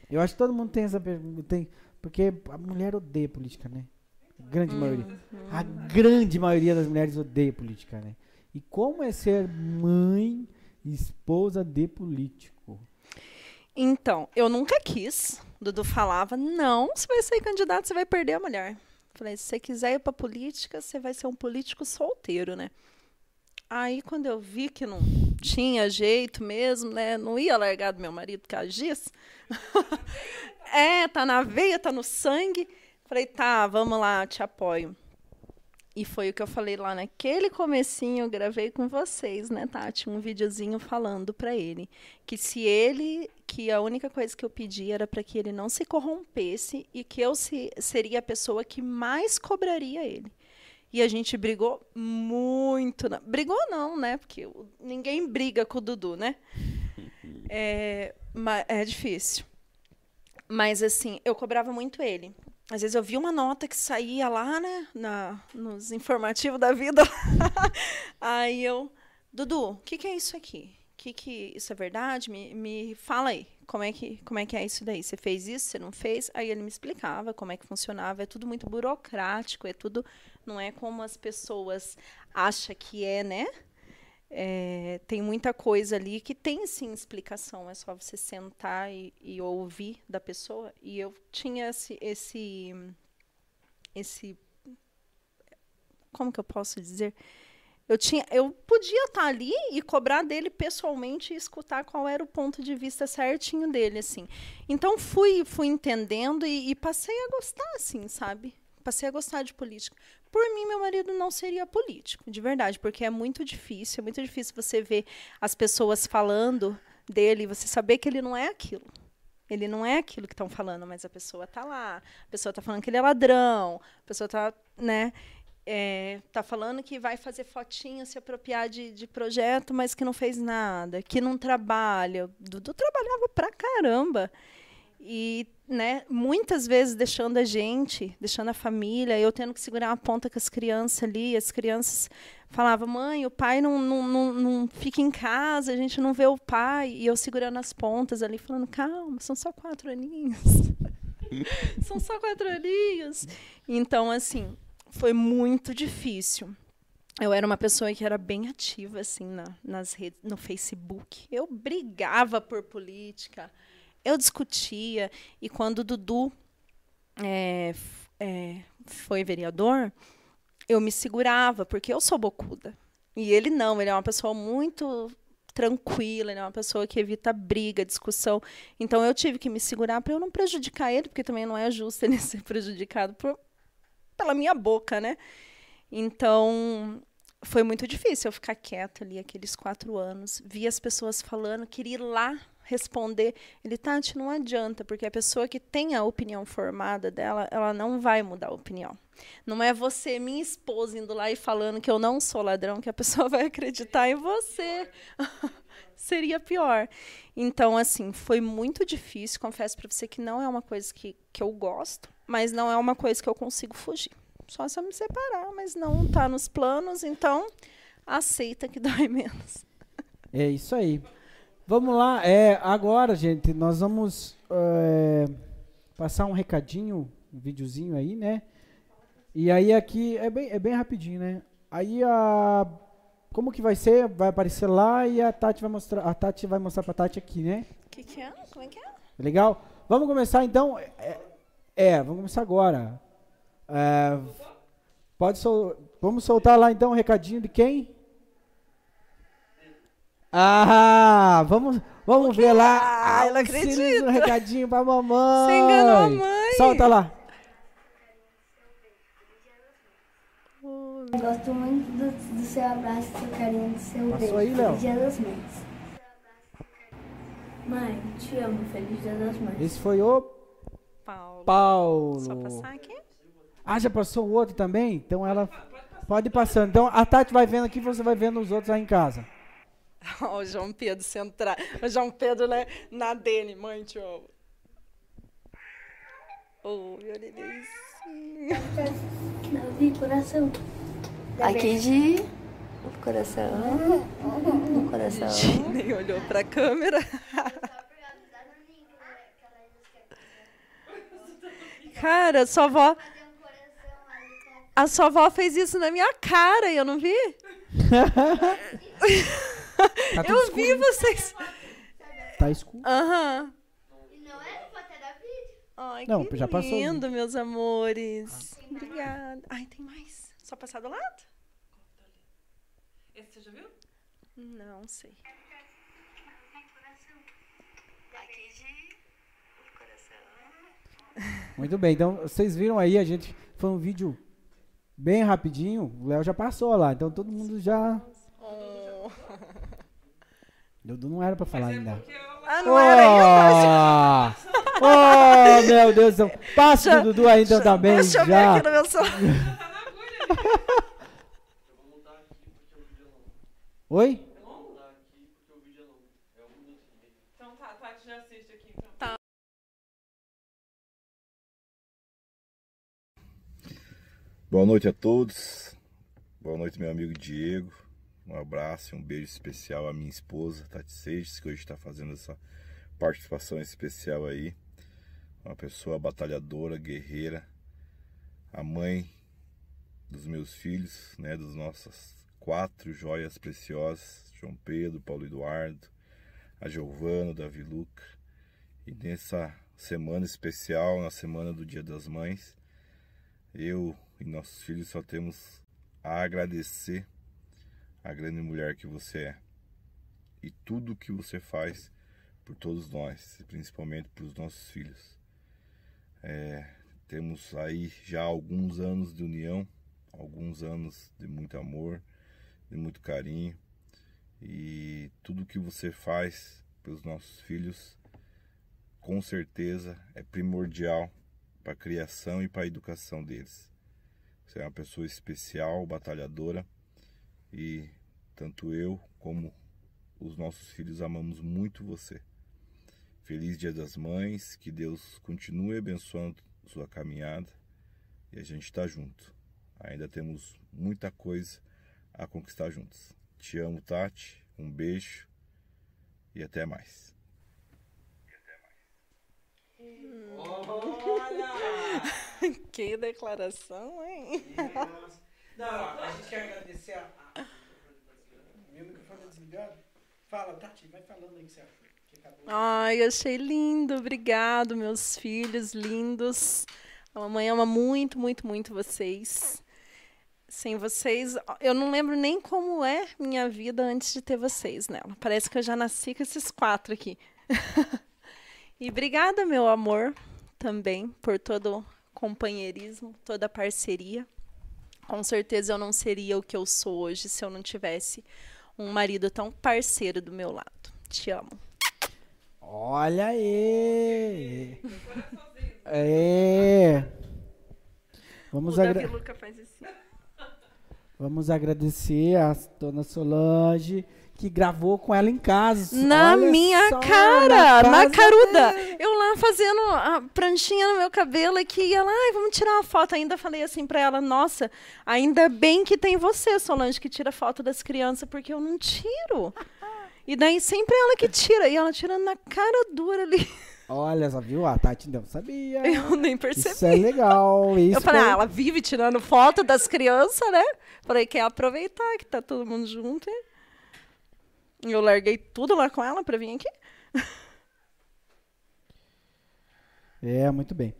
Eu acho que todo mundo tem essa pergunta. Tem, porque a mulher odeia política, né? A grande maioria. A grande maioria das mulheres odeia política, né? E como é ser mãe e esposa de político? Então, eu nunca quis. Dudu falava: não, você vai ser candidato, você vai perder a mulher. Falei: se você quiser ir pra política, você vai ser um político solteiro, né? Aí, quando eu vi que não tinha jeito mesmo, né? Não ia largar do meu marido que agisse. É, tá na veia, tá no sangue. Falei, tá, vamos lá, te apoio. E foi o que eu falei lá naquele comecinho, eu gravei com vocês, né, Tati? Um videozinho falando para ele que se ele, que a única coisa que eu pedi era para que ele não se corrompesse e que eu se, seria a pessoa que mais cobraria ele. E a gente brigou muito. Não. Brigou não, né? Porque ninguém briga com o Dudu, né? É, é difícil. Mas, assim, eu cobrava muito ele. Às vezes eu vi uma nota que saía lá, né, na, nos informativos da vida. Aí eu, Dudu, o que, que é isso aqui? Que que isso é verdade? Me, me fala aí. Como é que como é que é isso daí? Você fez isso? Você não fez? Aí ele me explicava como é que funcionava. É tudo muito burocrático. É tudo não é como as pessoas acham que é, né? É, tem muita coisa ali que tem sim explicação. É só você sentar e, e ouvir da pessoa. E eu tinha esse, esse esse como que eu posso dizer? Eu, tinha, eu podia estar ali e cobrar dele pessoalmente e escutar qual era o ponto de vista certinho dele, assim. Então fui, fui entendendo e, e passei a gostar, assim, sabe? Passei a gostar de política. Por mim, meu marido não seria político, de verdade, porque é muito difícil, é muito difícil você ver as pessoas falando dele, você saber que ele não é aquilo. Ele não é aquilo que estão falando, mas a pessoa está lá, a pessoa está falando que ele é ladrão, a pessoa está, né? é, tá falando que vai fazer fotinha, se apropriar de, de projeto, mas que não fez nada, que não trabalha. Dudu trabalhava pra caramba. E, né, muitas vezes deixando a gente, deixando a família, eu tendo que segurar a ponta com as crianças ali, as crianças falavam, mãe, o pai não, não, não, não fica em casa, a gente não vê o pai, e eu segurando as pontas ali, falando, calma, são só quatro aninhos. são só quatro aninhos. Então, assim, foi muito difícil. Eu era uma pessoa que era bem ativa assim na, nas redes, no Facebook. Eu brigava por política, eu discutia e quando o Dudu é, é, foi vereador, eu me segurava porque eu sou bocuda e ele não. Ele é uma pessoa muito tranquila, ele é uma pessoa que evita briga, discussão. Então eu tive que me segurar para eu não prejudicar ele, porque também não é justo ele ser prejudicado por, pela minha boca, né? Então, foi muito difícil eu ficar quieta ali aqueles quatro anos. Vi as pessoas falando, queria ir lá responder. Ele, Tati, não adianta, porque a pessoa que tem a opinião formada dela, ela não vai mudar a opinião. Não é você, minha esposa, indo lá e falando que eu não sou ladrão, que a pessoa vai acreditar em você. Seria pior. Então, assim, foi muito difícil. Confesso para você que não é uma coisa que, que eu gosto mas não é uma coisa que eu consigo fugir. Só se eu me separar, mas não está nos planos, então aceita que dói menos. É isso aí. Vamos lá, é, agora, gente, nós vamos é, passar um recadinho, um videozinho aí, né? E aí aqui é bem, é bem rapidinho, né? Aí a como que vai ser? Vai aparecer lá e a Tati vai mostrar, a Tati vai mostrar pra Tati aqui, né? O que, que é? Como é que é? Legal? Vamos começar então. É, é, vamos começar agora. É, pode sol vamos soltar lá então o um recadinho de quem? Ah, vamos, vamos ver lá. Ah, eu não acredito. Um recadinho pra mamãe. Você enganou a mãe. Solta lá. Eu gosto muito do, do seu abraço, do seu carinho, do seu Passou beijo. aí, Léo? Feliz Dia das Mães. Mãe, te amo. Feliz Dia das Mães. Esse foi o Paulo. Paulo. Só passar aqui? Ah, já passou o outro também? Então ela pode ir passando. Então a Tati vai vendo aqui, você vai vendo os outros aí em casa. Ó, o João Pedro central. O João Pedro né, na dele, mãe, te amo. Ô, meu delícia. Davi, coração. Aqui de coração. No coração. Nem olhou pra câmera. Cara, sua avó. A sua avó fez isso na minha cara e eu não vi? Tá eu escuro, vi vocês. Tá escuro. Aham. Não é? Ai, Não, que já passou. lindo, meus amores. Obrigada. Ai, tem mais. Só passar do lado? Esse você já viu? Não sei. Muito bem, então vocês viram aí, a gente foi um vídeo bem rapidinho. O Léo já passou lá, então todo mundo já. Oh. Dudu não era pra falar Mas é ainda. ela Ah, não era eu, mas... Oh, meu Deus do céu. Passa Deixa- do Dudu aí então também. Deixa eu ver já. aqui no meu celular. tá na agulha. Oi? Então tá, Tati já assiste aqui. Então. Boa noite a todos. Boa noite, meu amigo Diego. Um abraço e um beijo especial à minha esposa, Tati Seixas, que hoje está fazendo essa participação especial aí. Uma pessoa batalhadora, guerreira, a mãe dos meus filhos, né, dos nossas quatro joias preciosas, João Pedro, Paulo Eduardo, a Giovana, Davi Luca. E nessa semana especial, na semana do Dia das Mães, eu e nossos filhos só temos a agradecer a grande mulher que você é e tudo que você faz por todos nós, principalmente para os nossos filhos. É, temos aí já alguns anos de união, alguns anos de muito amor, de muito carinho e tudo que você faz pelos nossos filhos com certeza é primordial para a criação e para a educação deles. Você é uma pessoa especial, batalhadora e tanto eu como os nossos filhos amamos muito você. Feliz Dia das Mães, que Deus continue abençoando sua caminhada e a gente está junto. Ainda temos muita coisa a conquistar juntos. Te amo, Tati. Um beijo e até mais. Olha! que declaração, hein? Não, a gente quer agradecer a. desligado? Fala, Tati, vai falando aí que você achou. Ai, achei lindo. Obrigado, meus filhos lindos. A mamãe ama muito, muito, muito vocês. Sem vocês, eu não lembro nem como é minha vida antes de ter vocês nela. Parece que eu já nasci com esses quatro aqui. e obrigada, meu amor, também, por todo o companheirismo, toda a parceria. Com certeza eu não seria o que eu sou hoje se eu não tivesse um marido tão parceiro do meu lado. Te amo. Olha aí! É. Vamos, o Davi agra Luca faz assim. vamos agradecer a dona Solange, que gravou com ela em casa. Na Olha minha cara, na, casa caruda. dela. Lá fazendo a pranchinha no meu cabelo aqui, e ela, ai, vamos tirar uma foto. Ainda falei assim pra ela, nossa, ainda bem que tem você, Solange, que tira foto das crianças, porque eu não tiro. E daí sempre ela que tira, e ela tirando na cara dura ali. Olha, só viu? A Tati não sabia. Eu nem percebi. Isso é legal. Isso Eu falei, foi- ah, ela vive tirando foto das crianças, né? Falei, quer aproveitar que tá todo mundo junto. E eu larguei tudo lá com ela pra vir aqui. É, muito bem.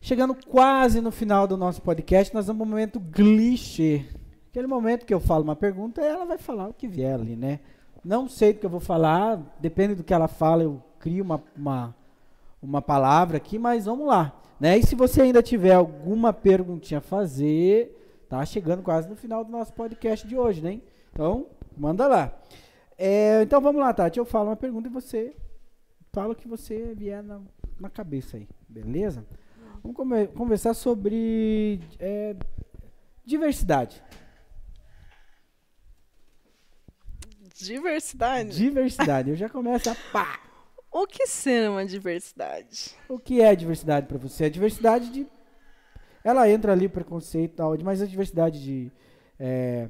Chegando quase no final do nosso podcast, nós vamos ao momento clichê. Aquele momento que eu falo uma pergunta, ela vai falar o que vier ali, né? Não sei do que eu vou falar, depende do que ela fala, eu crio uma, uma, uma palavra aqui, mas vamos lá. Né? E se você ainda tiver alguma perguntinha a fazer, tá chegando quase no final do nosso podcast de hoje, né? Então, manda lá. É, então vamos lá, Tati. Eu falo uma pergunta e você fala o que você vier na, na cabeça aí, beleza? Vamos come- conversar sobre é, diversidade. Diversidade? Diversidade. Eu já começo a pá. O que ser uma diversidade? O que é diversidade para você? A diversidade de. Ela entra ali, preconceito e tal, mas a diversidade de. é,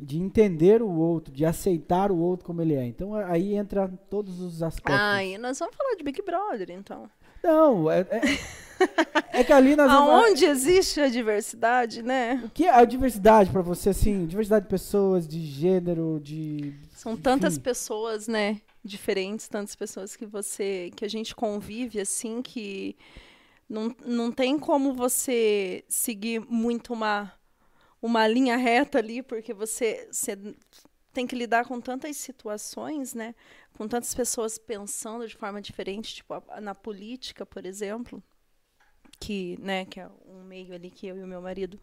de entender o outro, de aceitar o outro como ele é. Então aí entra todos os aspectos. Ai, nós vamos falar de Big Brother, então. Não, é, é, é que ali nós vamos- Aonde existe a diversidade, né? O que é a diversidade para você, assim? Diversidade de pessoas, de gênero, de. São tantas Enfim. pessoas, né? Diferentes, tantas pessoas que você, que a gente convive assim, que não, não tem como você seguir muito uma, uma linha reta ali, porque você, você tem que lidar com tantas situações, né? Com tantas pessoas pensando de forma diferente, tipo na política, por exemplo, que, né, que é um meio ali que eu e o meu marido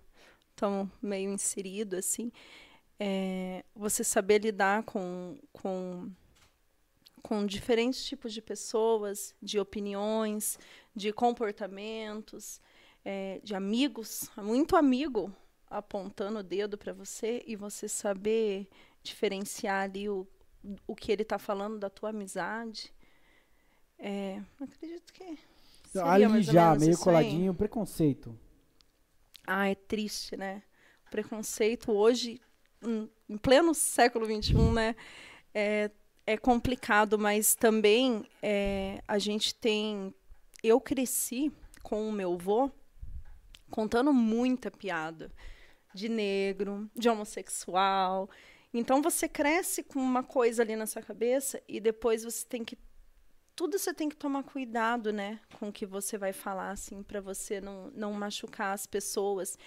estamos meio inserido assim. É, você saber lidar com, com, com diferentes tipos de pessoas, de opiniões, de comportamentos, é, de amigos, muito amigo apontando o dedo para você e você saber diferenciar ali o, o que ele está falando da tua amizade. É, acredito que ali já, meio isso aí. coladinho, preconceito. Ah, é triste, né? O preconceito hoje em, em pleno século XXI, né? É, é complicado, mas também é, a gente tem. Eu cresci com o meu avô contando muita piada de negro, de homossexual. Então você cresce com uma coisa ali na sua cabeça e depois você tem que tudo você tem que tomar cuidado, né, com o que você vai falar assim para você não não machucar as pessoas.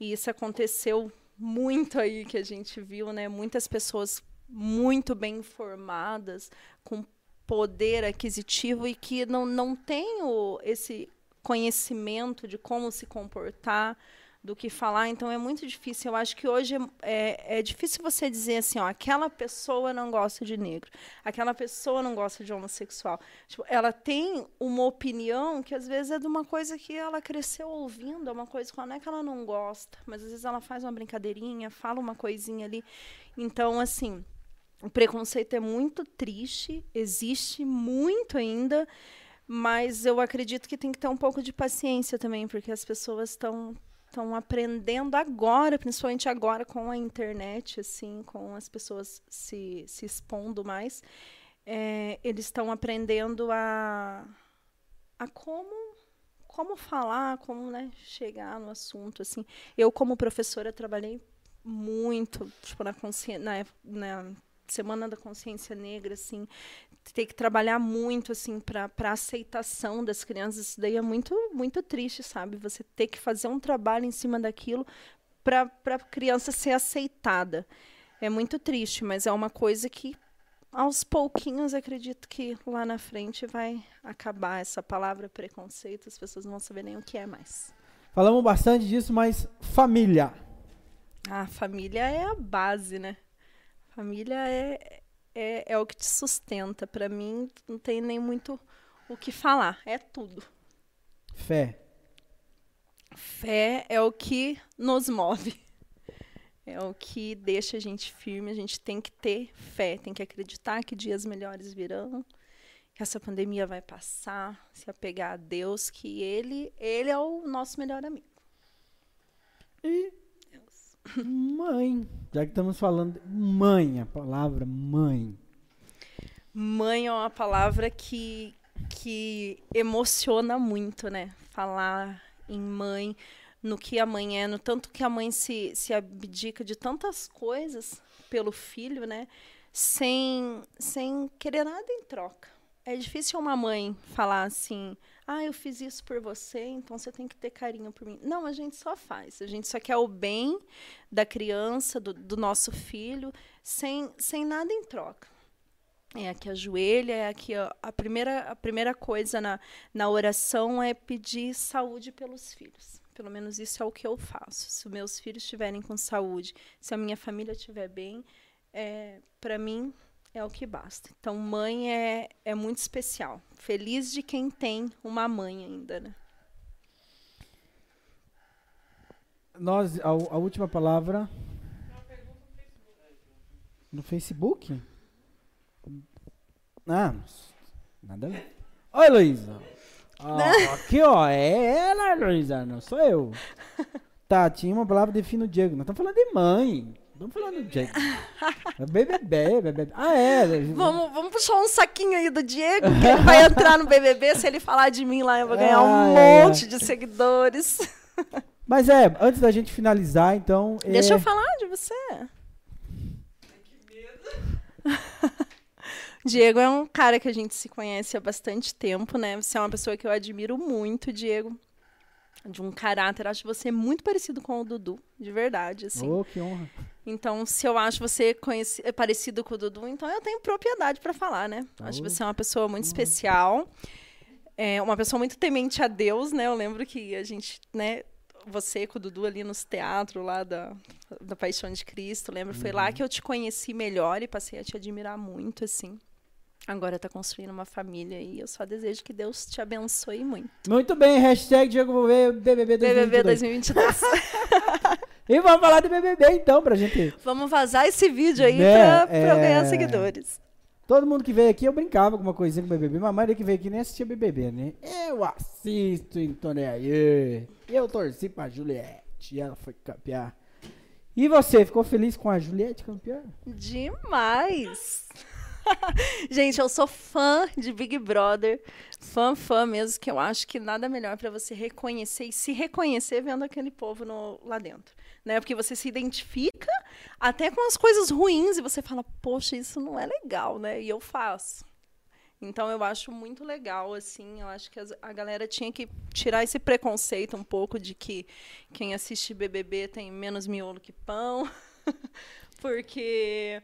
E isso aconteceu muito aí que a gente viu, né? Muitas pessoas muito bem informadas, com poder aquisitivo e que não, não têm o, esse conhecimento de como se comportar, do que falar, então é muito difícil. Eu acho que hoje é, é difícil você dizer assim, ó, aquela pessoa não gosta de negro, aquela pessoa não gosta de homossexual. Tipo, ela tem uma opinião que às vezes é de uma coisa que ela cresceu ouvindo, é uma coisa que não é que ela não gosta, mas às vezes ela faz uma brincadeirinha, fala uma coisinha ali. Então, assim, o preconceito é muito triste, existe muito ainda, mas eu acredito que tem que ter um pouco de paciência também, porque as pessoas estão estão aprendendo agora, principalmente agora com a internet, assim, com as pessoas se, se expondo mais, é, eles estão aprendendo a, a como como falar, como né, chegar no assunto, assim. Eu como professora trabalhei muito, tipo na consciência, na, na Semana da Consciência Negra, assim, ter que trabalhar muito assim para a aceitação das crianças. Isso daí é muito muito triste, sabe? Você ter que fazer um trabalho em cima daquilo para a criança ser aceitada. É muito triste, mas é uma coisa que aos pouquinhos acredito que lá na frente vai acabar essa palavra preconceito, as pessoas não vão saber nem o que é mais. Falamos bastante disso, mas família. A família é a base, né? Família é, é, é o que te sustenta. Para mim, não tem nem muito o que falar. É tudo. Fé. Fé é o que nos move. É o que deixa a gente firme. A gente tem que ter fé, tem que acreditar que dias melhores virão, que essa pandemia vai passar, se apegar a Deus, que Ele, Ele é o nosso melhor amigo. E Mãe. Já que estamos falando mãe, a palavra mãe. Mãe é uma palavra que, que emociona muito, né? Falar em mãe, no que a mãe é, no tanto que a mãe se, se abdica de tantas coisas pelo filho, né? Sem, sem querer nada em troca. É difícil uma mãe falar assim, ah, eu fiz isso por você, então você tem que ter carinho por mim. Não, a gente só faz. A gente só quer o bem da criança, do, do nosso filho, sem, sem nada em troca. É aqui ajoelha, é aqui ó, a primeira a primeira coisa na, na oração é pedir saúde pelos filhos. Pelo menos isso é o que eu faço. Se meus filhos estiverem com saúde, se a minha família estiver bem, é, para mim é o que basta. Então, mãe é, é muito especial. Feliz de quem tem uma mãe ainda, né? Nós, a, a última palavra. No Facebook? Ah, nada a ver. Oi, Luísa. Oh, aqui, ó, é ela, Luísa, não sou eu. Tá, tinha uma palavra define o Diego. Nós estamos falando de mãe. Vamos falar do Diego. BBB, BBB. Ah, é. Vamos, vamos puxar um saquinho aí do Diego, que ele vai entrar no BBB. Se ele falar de mim lá, eu vou ganhar ah, um é, monte é. de seguidores. Mas é, antes da gente finalizar, então. Deixa é... eu falar de você. Que medo. Diego é um cara que a gente se conhece há bastante tempo, né? Você é uma pessoa que eu admiro muito, Diego de um caráter. Acho você muito parecido com o Dudu, de verdade, assim. Oh, que honra. Então, se eu acho você conheci, é parecido com o Dudu, então eu tenho propriedade para falar, né? Oh. Acho você uma pessoa muito especial. É uma pessoa muito temente a Deus, né? Eu lembro que a gente, né, você com o Dudu ali nos teatros lá da, da Paixão de Cristo, lembra? Foi lá uhum. que eu te conheci melhor e passei a te admirar muito, assim. Agora tá construindo uma família e eu só desejo que Deus te abençoe muito. Muito bem, hashtag Diego BBB 2022. BBB 2022. e vamos falar de BBB então, pra gente... Vamos vazar esse vídeo aí né? pra, pra é... ganhar seguidores. Todo mundo que veio aqui, eu brincava com uma coisinha com BBB, mas a maioria que veio aqui nem assistia BBB, né? Eu assisto, então é aí. Eu torci pra Juliette, ela foi campear. E você, ficou feliz com a Juliette campeã? Demais! Gente, eu sou fã de Big Brother, fã, fã mesmo, que eu acho que nada melhor para você reconhecer e se reconhecer vendo aquele povo no, lá dentro. Né? Porque você se identifica até com as coisas ruins e você fala, poxa, isso não é legal, né? E eu faço. Então eu acho muito legal, assim, eu acho que a galera tinha que tirar esse preconceito um pouco de que quem assiste BBB tem menos miolo que pão, porque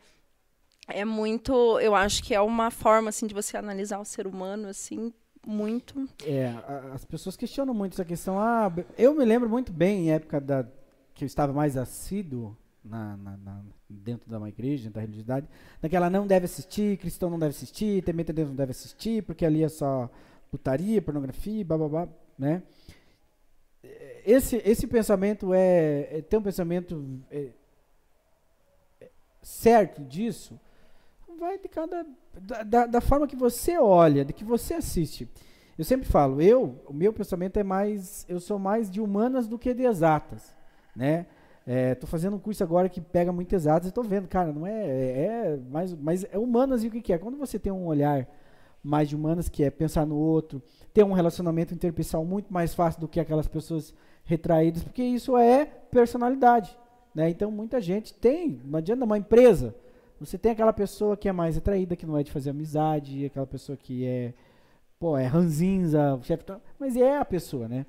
é muito, eu acho que é uma forma assim de você analisar o ser humano assim muito. É, as pessoas questionam muito essa questão. Ah, eu me lembro muito bem em época da que eu estava mais assíduo na, na, na, dentro da uma igreja, dentro da religiosidade, daquela não deve assistir, cristão não deve assistir, temente a Deus não deve assistir, porque ali é só putaria, pornografia, blá, né? Esse, esse pensamento é, é tem um pensamento é, certo disso, vai de cada da, da, da, forma que você olha, de que você assiste. Eu sempre falo, eu, o meu pensamento é mais, eu sou mais de humanas do que de exatas, né? É, fazendo um curso agora que pega muito exatas e estou vendo, cara, não é, é, é mais, mas é humanas e o que, que é? Quando você tem um olhar mais de humanas, que é pensar no outro, ter um relacionamento interpessoal muito mais fácil do que aquelas pessoas retraídas, porque isso é personalidade, né? Então muita gente tem, não adianta uma empresa, você tem aquela pessoa que é mais atraída, que não é de fazer amizade, aquela pessoa que é, pô, é ranzinza, chefe, mas é a pessoa, né?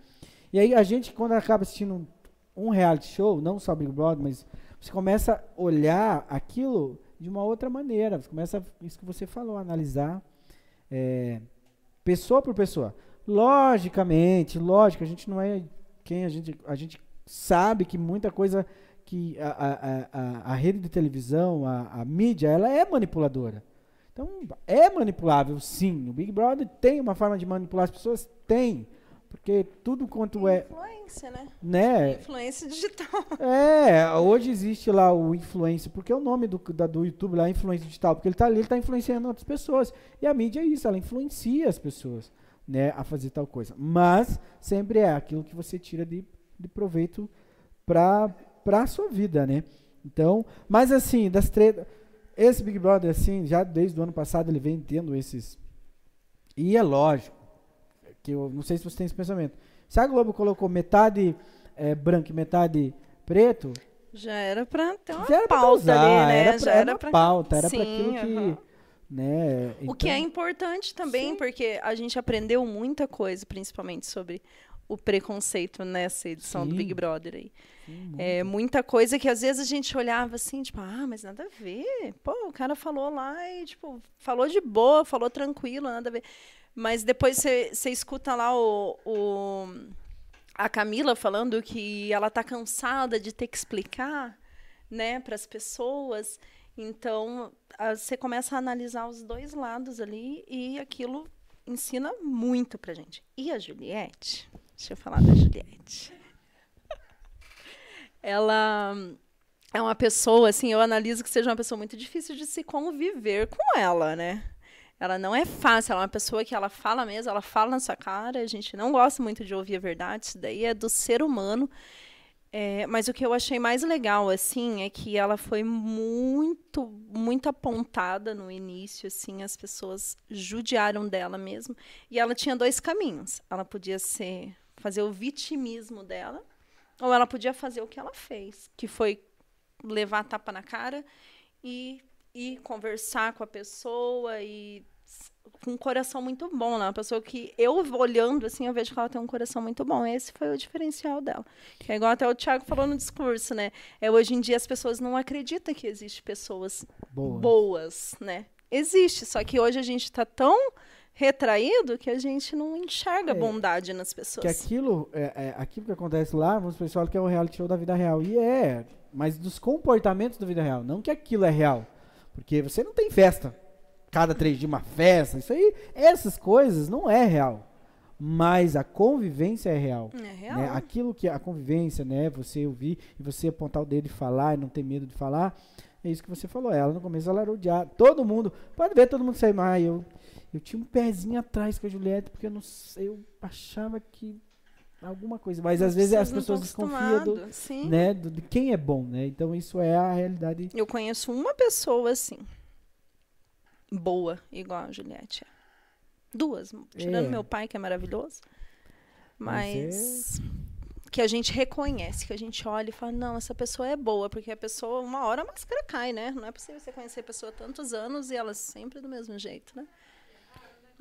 E aí a gente, quando acaba assistindo um, reality show, não só Big Brother, mas você começa a olhar aquilo de uma outra maneira. Você começa, isso que você falou, analisar é, pessoa por pessoa. Logicamente, lógico, a gente não é quem a gente, a gente sabe que muita coisa que a, a, a, a rede de televisão, a, a mídia, ela é manipuladora. Então, é manipulável, sim. O Big Brother tem uma forma de manipular as pessoas? Tem. Porque tudo quanto é. Influência, né? né? Influência digital. É, hoje existe lá o influência, porque é o nome do, da, do YouTube lá é influência digital, porque ele está ali, ele está influenciando outras pessoas. E a mídia é isso, ela influencia as pessoas né, a fazer tal coisa. Mas sempre é aquilo que você tira de, de proveito para para a sua vida, né? Então, mas assim, das tretas, esse Big Brother assim, já desde o ano passado ele vem tendo esses e é lógico que eu não sei se você tem esse pensamento. Se a Globo colocou metade é, branco e metade preto, já era para ter uma já era pauta usar, ali, né? Era pra, já era, era pra pauta, era para aquilo que uhum. né? O que é então- importante também, Sim. porque a gente aprendeu muita coisa, principalmente sobre o preconceito nessa edição do Sim. Big Brother aí. Sim, É muita coisa que às vezes a gente olhava assim, tipo, ah, mas nada a ver. Pô, o cara falou lá e, tipo, falou de boa, falou tranquilo, nada a ver. Mas depois você escuta lá o, o- a Camila falando que ela tá cansada de ter que explicar, né, para as pessoas. Então, você começa a analisar os dois lados ali e aquilo ensina muito pra gente. E a Juliette? Deixa eu falar da Juliette. Ela é uma pessoa, assim, eu analiso que seja uma pessoa muito difícil de se conviver com ela, né? Ela não é fácil, ela é uma pessoa que ela fala mesmo, ela fala na sua cara, a gente não gosta muito de ouvir a verdade, isso daí é do ser humano. É, mas o que eu achei mais legal, assim, é que ela foi muito, muito apontada no início, assim, as pessoas judiaram dela mesmo. E ela tinha dois caminhos. Ela podia ser fazer o vitimismo dela, ou ela podia fazer o que ela fez, que foi levar a tapa na cara e, e conversar com a pessoa e com um coração muito bom, né? Uma pessoa que eu olhando assim, eu vejo que ela tem um coração muito bom. Esse foi o diferencial dela. Que é igual até o Thiago falou no discurso, né? É hoje em dia as pessoas não acreditam que existe pessoas Boa. boas, né? Existe, só que hoje a gente está tão retraído que a gente não enxerga É, bondade nas que pessoas. aquilo, é, é, aquilo que acontece lá, vamos pessoal que é um reality show da vida real. E é, mas dos comportamentos da vida real, não que aquilo é real. Porque você não tem festa. Cada três dias uma festa. Isso aí, essas coisas não é real. Mas a convivência é real. É real. né? Aquilo que a convivência, né? Você ouvir e você apontar o dedo e falar e não ter medo de falar. É isso que você falou. Ela no começo ela era odiada. Todo mundo, pode ver todo mundo sair mais. Eu, eu tinha um pezinho atrás com a Juliette, porque eu não sei, eu achava que alguma coisa. Mas às vezes as pessoas desconfiam do, Sim. né, do- de quem é bom, né? Então isso é a realidade. Eu conheço uma pessoa assim. Boa, igual a Juliette. é. Duas, tirando É. meu pai, que é maravilhoso. Mas Mas que a gente reconhece, que a gente olha e fala, não, essa pessoa é boa, porque a pessoa, uma hora a máscara cai, né? Não é possível você conhecer a pessoa há tantos anos e ela sempre do mesmo jeito, né?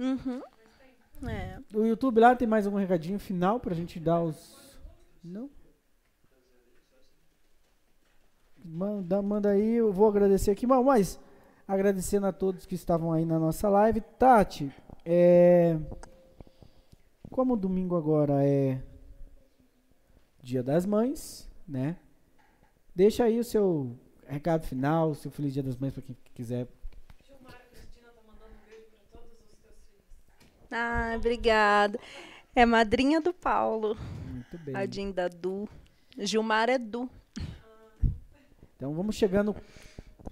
Uhum. É. O YouTube lá tem mais algum recadinho final pra gente dar os. Não? Manda, manda aí, eu vou agradecer aqui. Mas agradecendo a todos que estavam aí na nossa live. Tati, é. Como domingo agora é Dia das Mães, né? Deixa aí o seu recado final, seu Feliz Dia das Mães pra quem quiser. Gilmara Cristina tá mandando um beijo pra todos os teus filhos. Ah, obrigada. É madrinha do Paulo, Muito bem. a Jean da Du. Gilmar é Du. Então vamos chegando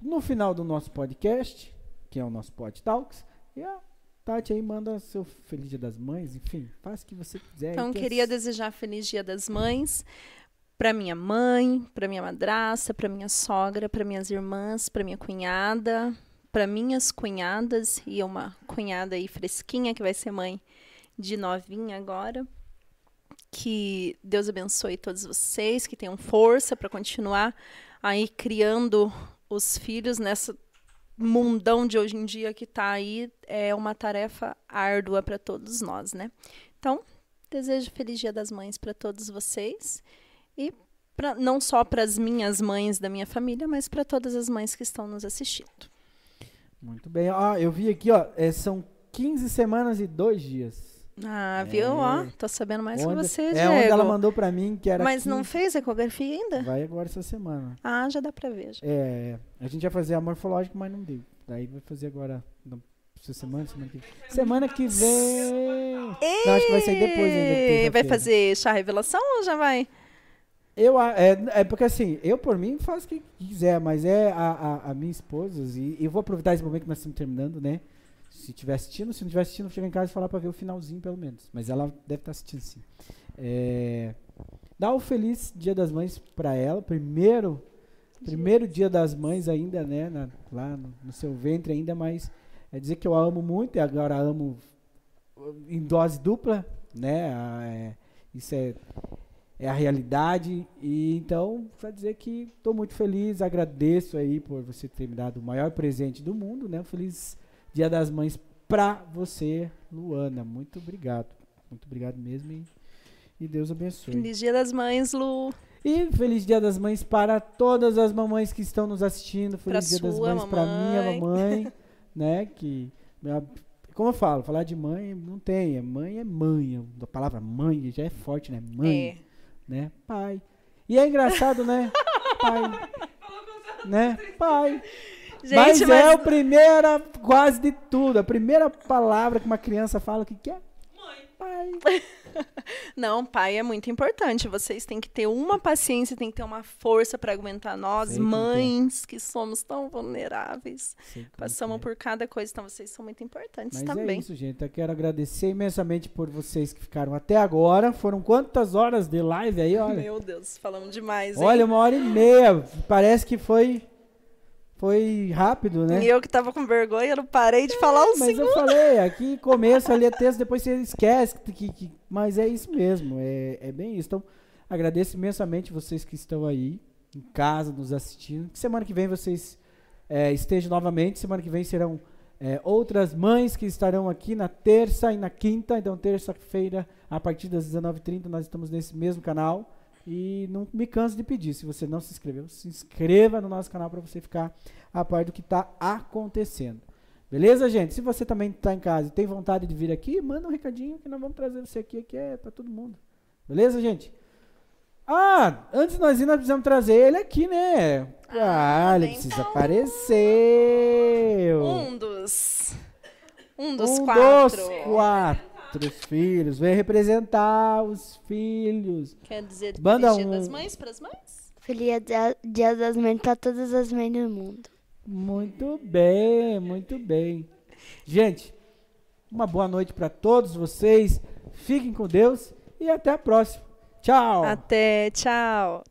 no final do nosso podcast, que é o nosso Pod Talks. E a Tati aí manda seu Feliz Dia das Mães, enfim, faça o que você quiser. Então, que queria é- desejar Feliz Dia das Mães para minha mãe, para minha madrasta, para minha sogra, para minhas irmãs, para minha cunhada, para minhas cunhadas e uma cunhada aí fresquinha que vai ser mãe de novinha agora. Que Deus abençoe todos vocês, que tenham força para continuar aí criando os filhos nessa mundão de hoje em dia que está aí é uma tarefa árdua para todos nós, né? Então, desejo feliz Dia das Mães para todos vocês e pra, não só para as minhas mães da minha família, mas para todas as mães que estão nos assistindo. Muito bem. Ó, eu vi aqui, ó, é, são 15 semanas e dois dias. Ah, viu? É. Ó, tô sabendo mais Onde- que você, é Diego. onde ela mandou pra mim, que era Mas não 15 fez ecografia ainda? Vai agora essa semana. Ah, já dá para ver. já. É, a gente ia fazer a morfológica, mas não deu. Daí vai fazer agora, não, semana, semana que vem. Semana que vem. Não, acho que vai sair depois ainda. Vai fazer chá revelação ou já vai? Eu, a- é, é porque assim, eu por mim faço o que quiser, mas é a, a, a minha esposa, e, e eu vou aproveitar esse momento que nós estamos terminando, né? Se tiver assistindo, se não tiver assistindo, chega em casa e falar pra ver o finalzinho, pelo menos. Mas ela deve estar assistindo sim. É, dá o feliz Dia das Mães pra ela, primeiro, primeiro Dia das Mães ainda, né? na- lá no, no seu ventre ainda, mas é dizer que eu a amo muito e agora amo uh, em dose dupla, né? Ah, é, isso é é a realidade. E então, para dizer que estou muito feliz, agradeço aí por você ter me dado o maior presente do mundo, né? Um feliz Dia das Mães para você, Luana. Muito obrigado. Muito obrigado mesmo e, e Deus abençoe. Feliz Dia das Mães, Lu. E feliz Dia das Mães para todas as mamães que estão nos assistindo. Pra Feliz Dia das Mães para minha mamãe. né? Que como eu falo, falar de mãe não tem, é mãe é mãe. A palavra mãe já é forte, né? Mãe É. né? Pai. E é engraçado, né? Pai. né? Pai. Gente, mas, mas, é a primeira, quase de tudo. A primeira palavra que uma criança fala, o que, que é? Pai. Não, pai é muito importante. Vocês têm que ter uma paciência, têm que ter uma força para aguentar nós, Sei que é. mães, que somos tão vulneráveis. Sei Passamos que é. por cada coisa, então vocês são muito importantes Mas também. é isso, gente. Eu quero agradecer imensamente por vocês que ficaram até agora. Foram quantas horas de live aí, olha? Meu Deus, falamos demais, hein? Olha, uma hora e meia. Parece que foi foi rápido, né? E eu que tava com vergonha, eu não parei de falar um Mas segundo. eu falei, aqui começo ali é texto, depois você esquece. Que, que- que- mas é isso mesmo, é, é bem isso. Então, agradeço imensamente vocês que estão aí, em casa, nos assistindo. Que semana que vem vocês é, estejam novamente. Semana que vem serão é, outras mães que estarão aqui na terça e na quinta. Então, terça-feira, a partir das 19h30, nós estamos nesse mesmo canal. E não me canso de pedir, se você não se inscreveu, se inscreva no nosso canal para você ficar a par do que está acontecendo. Beleza, gente? Se você também está em casa e tem vontade de vir aqui, manda um recadinho que nós vamos trazer você aqui, que é para todo mundo. Beleza, gente? Ah, antes de nós ir, nós precisamos trazer ele aqui, né? Ah, ele então. precisa aparecer. Um dos. Um dos um quatro. dos quatro filhos. Vem representar os filhos. Quer dizer, Manda Dia um- das Mães para as mães? Feliz dia, dia das Mães para todas as mães do mundo. Muito bem, muito bem. Gente, uma boa noite para todos vocês. Fiquem com Deus e até a próxima. Tchau. Até, tchau.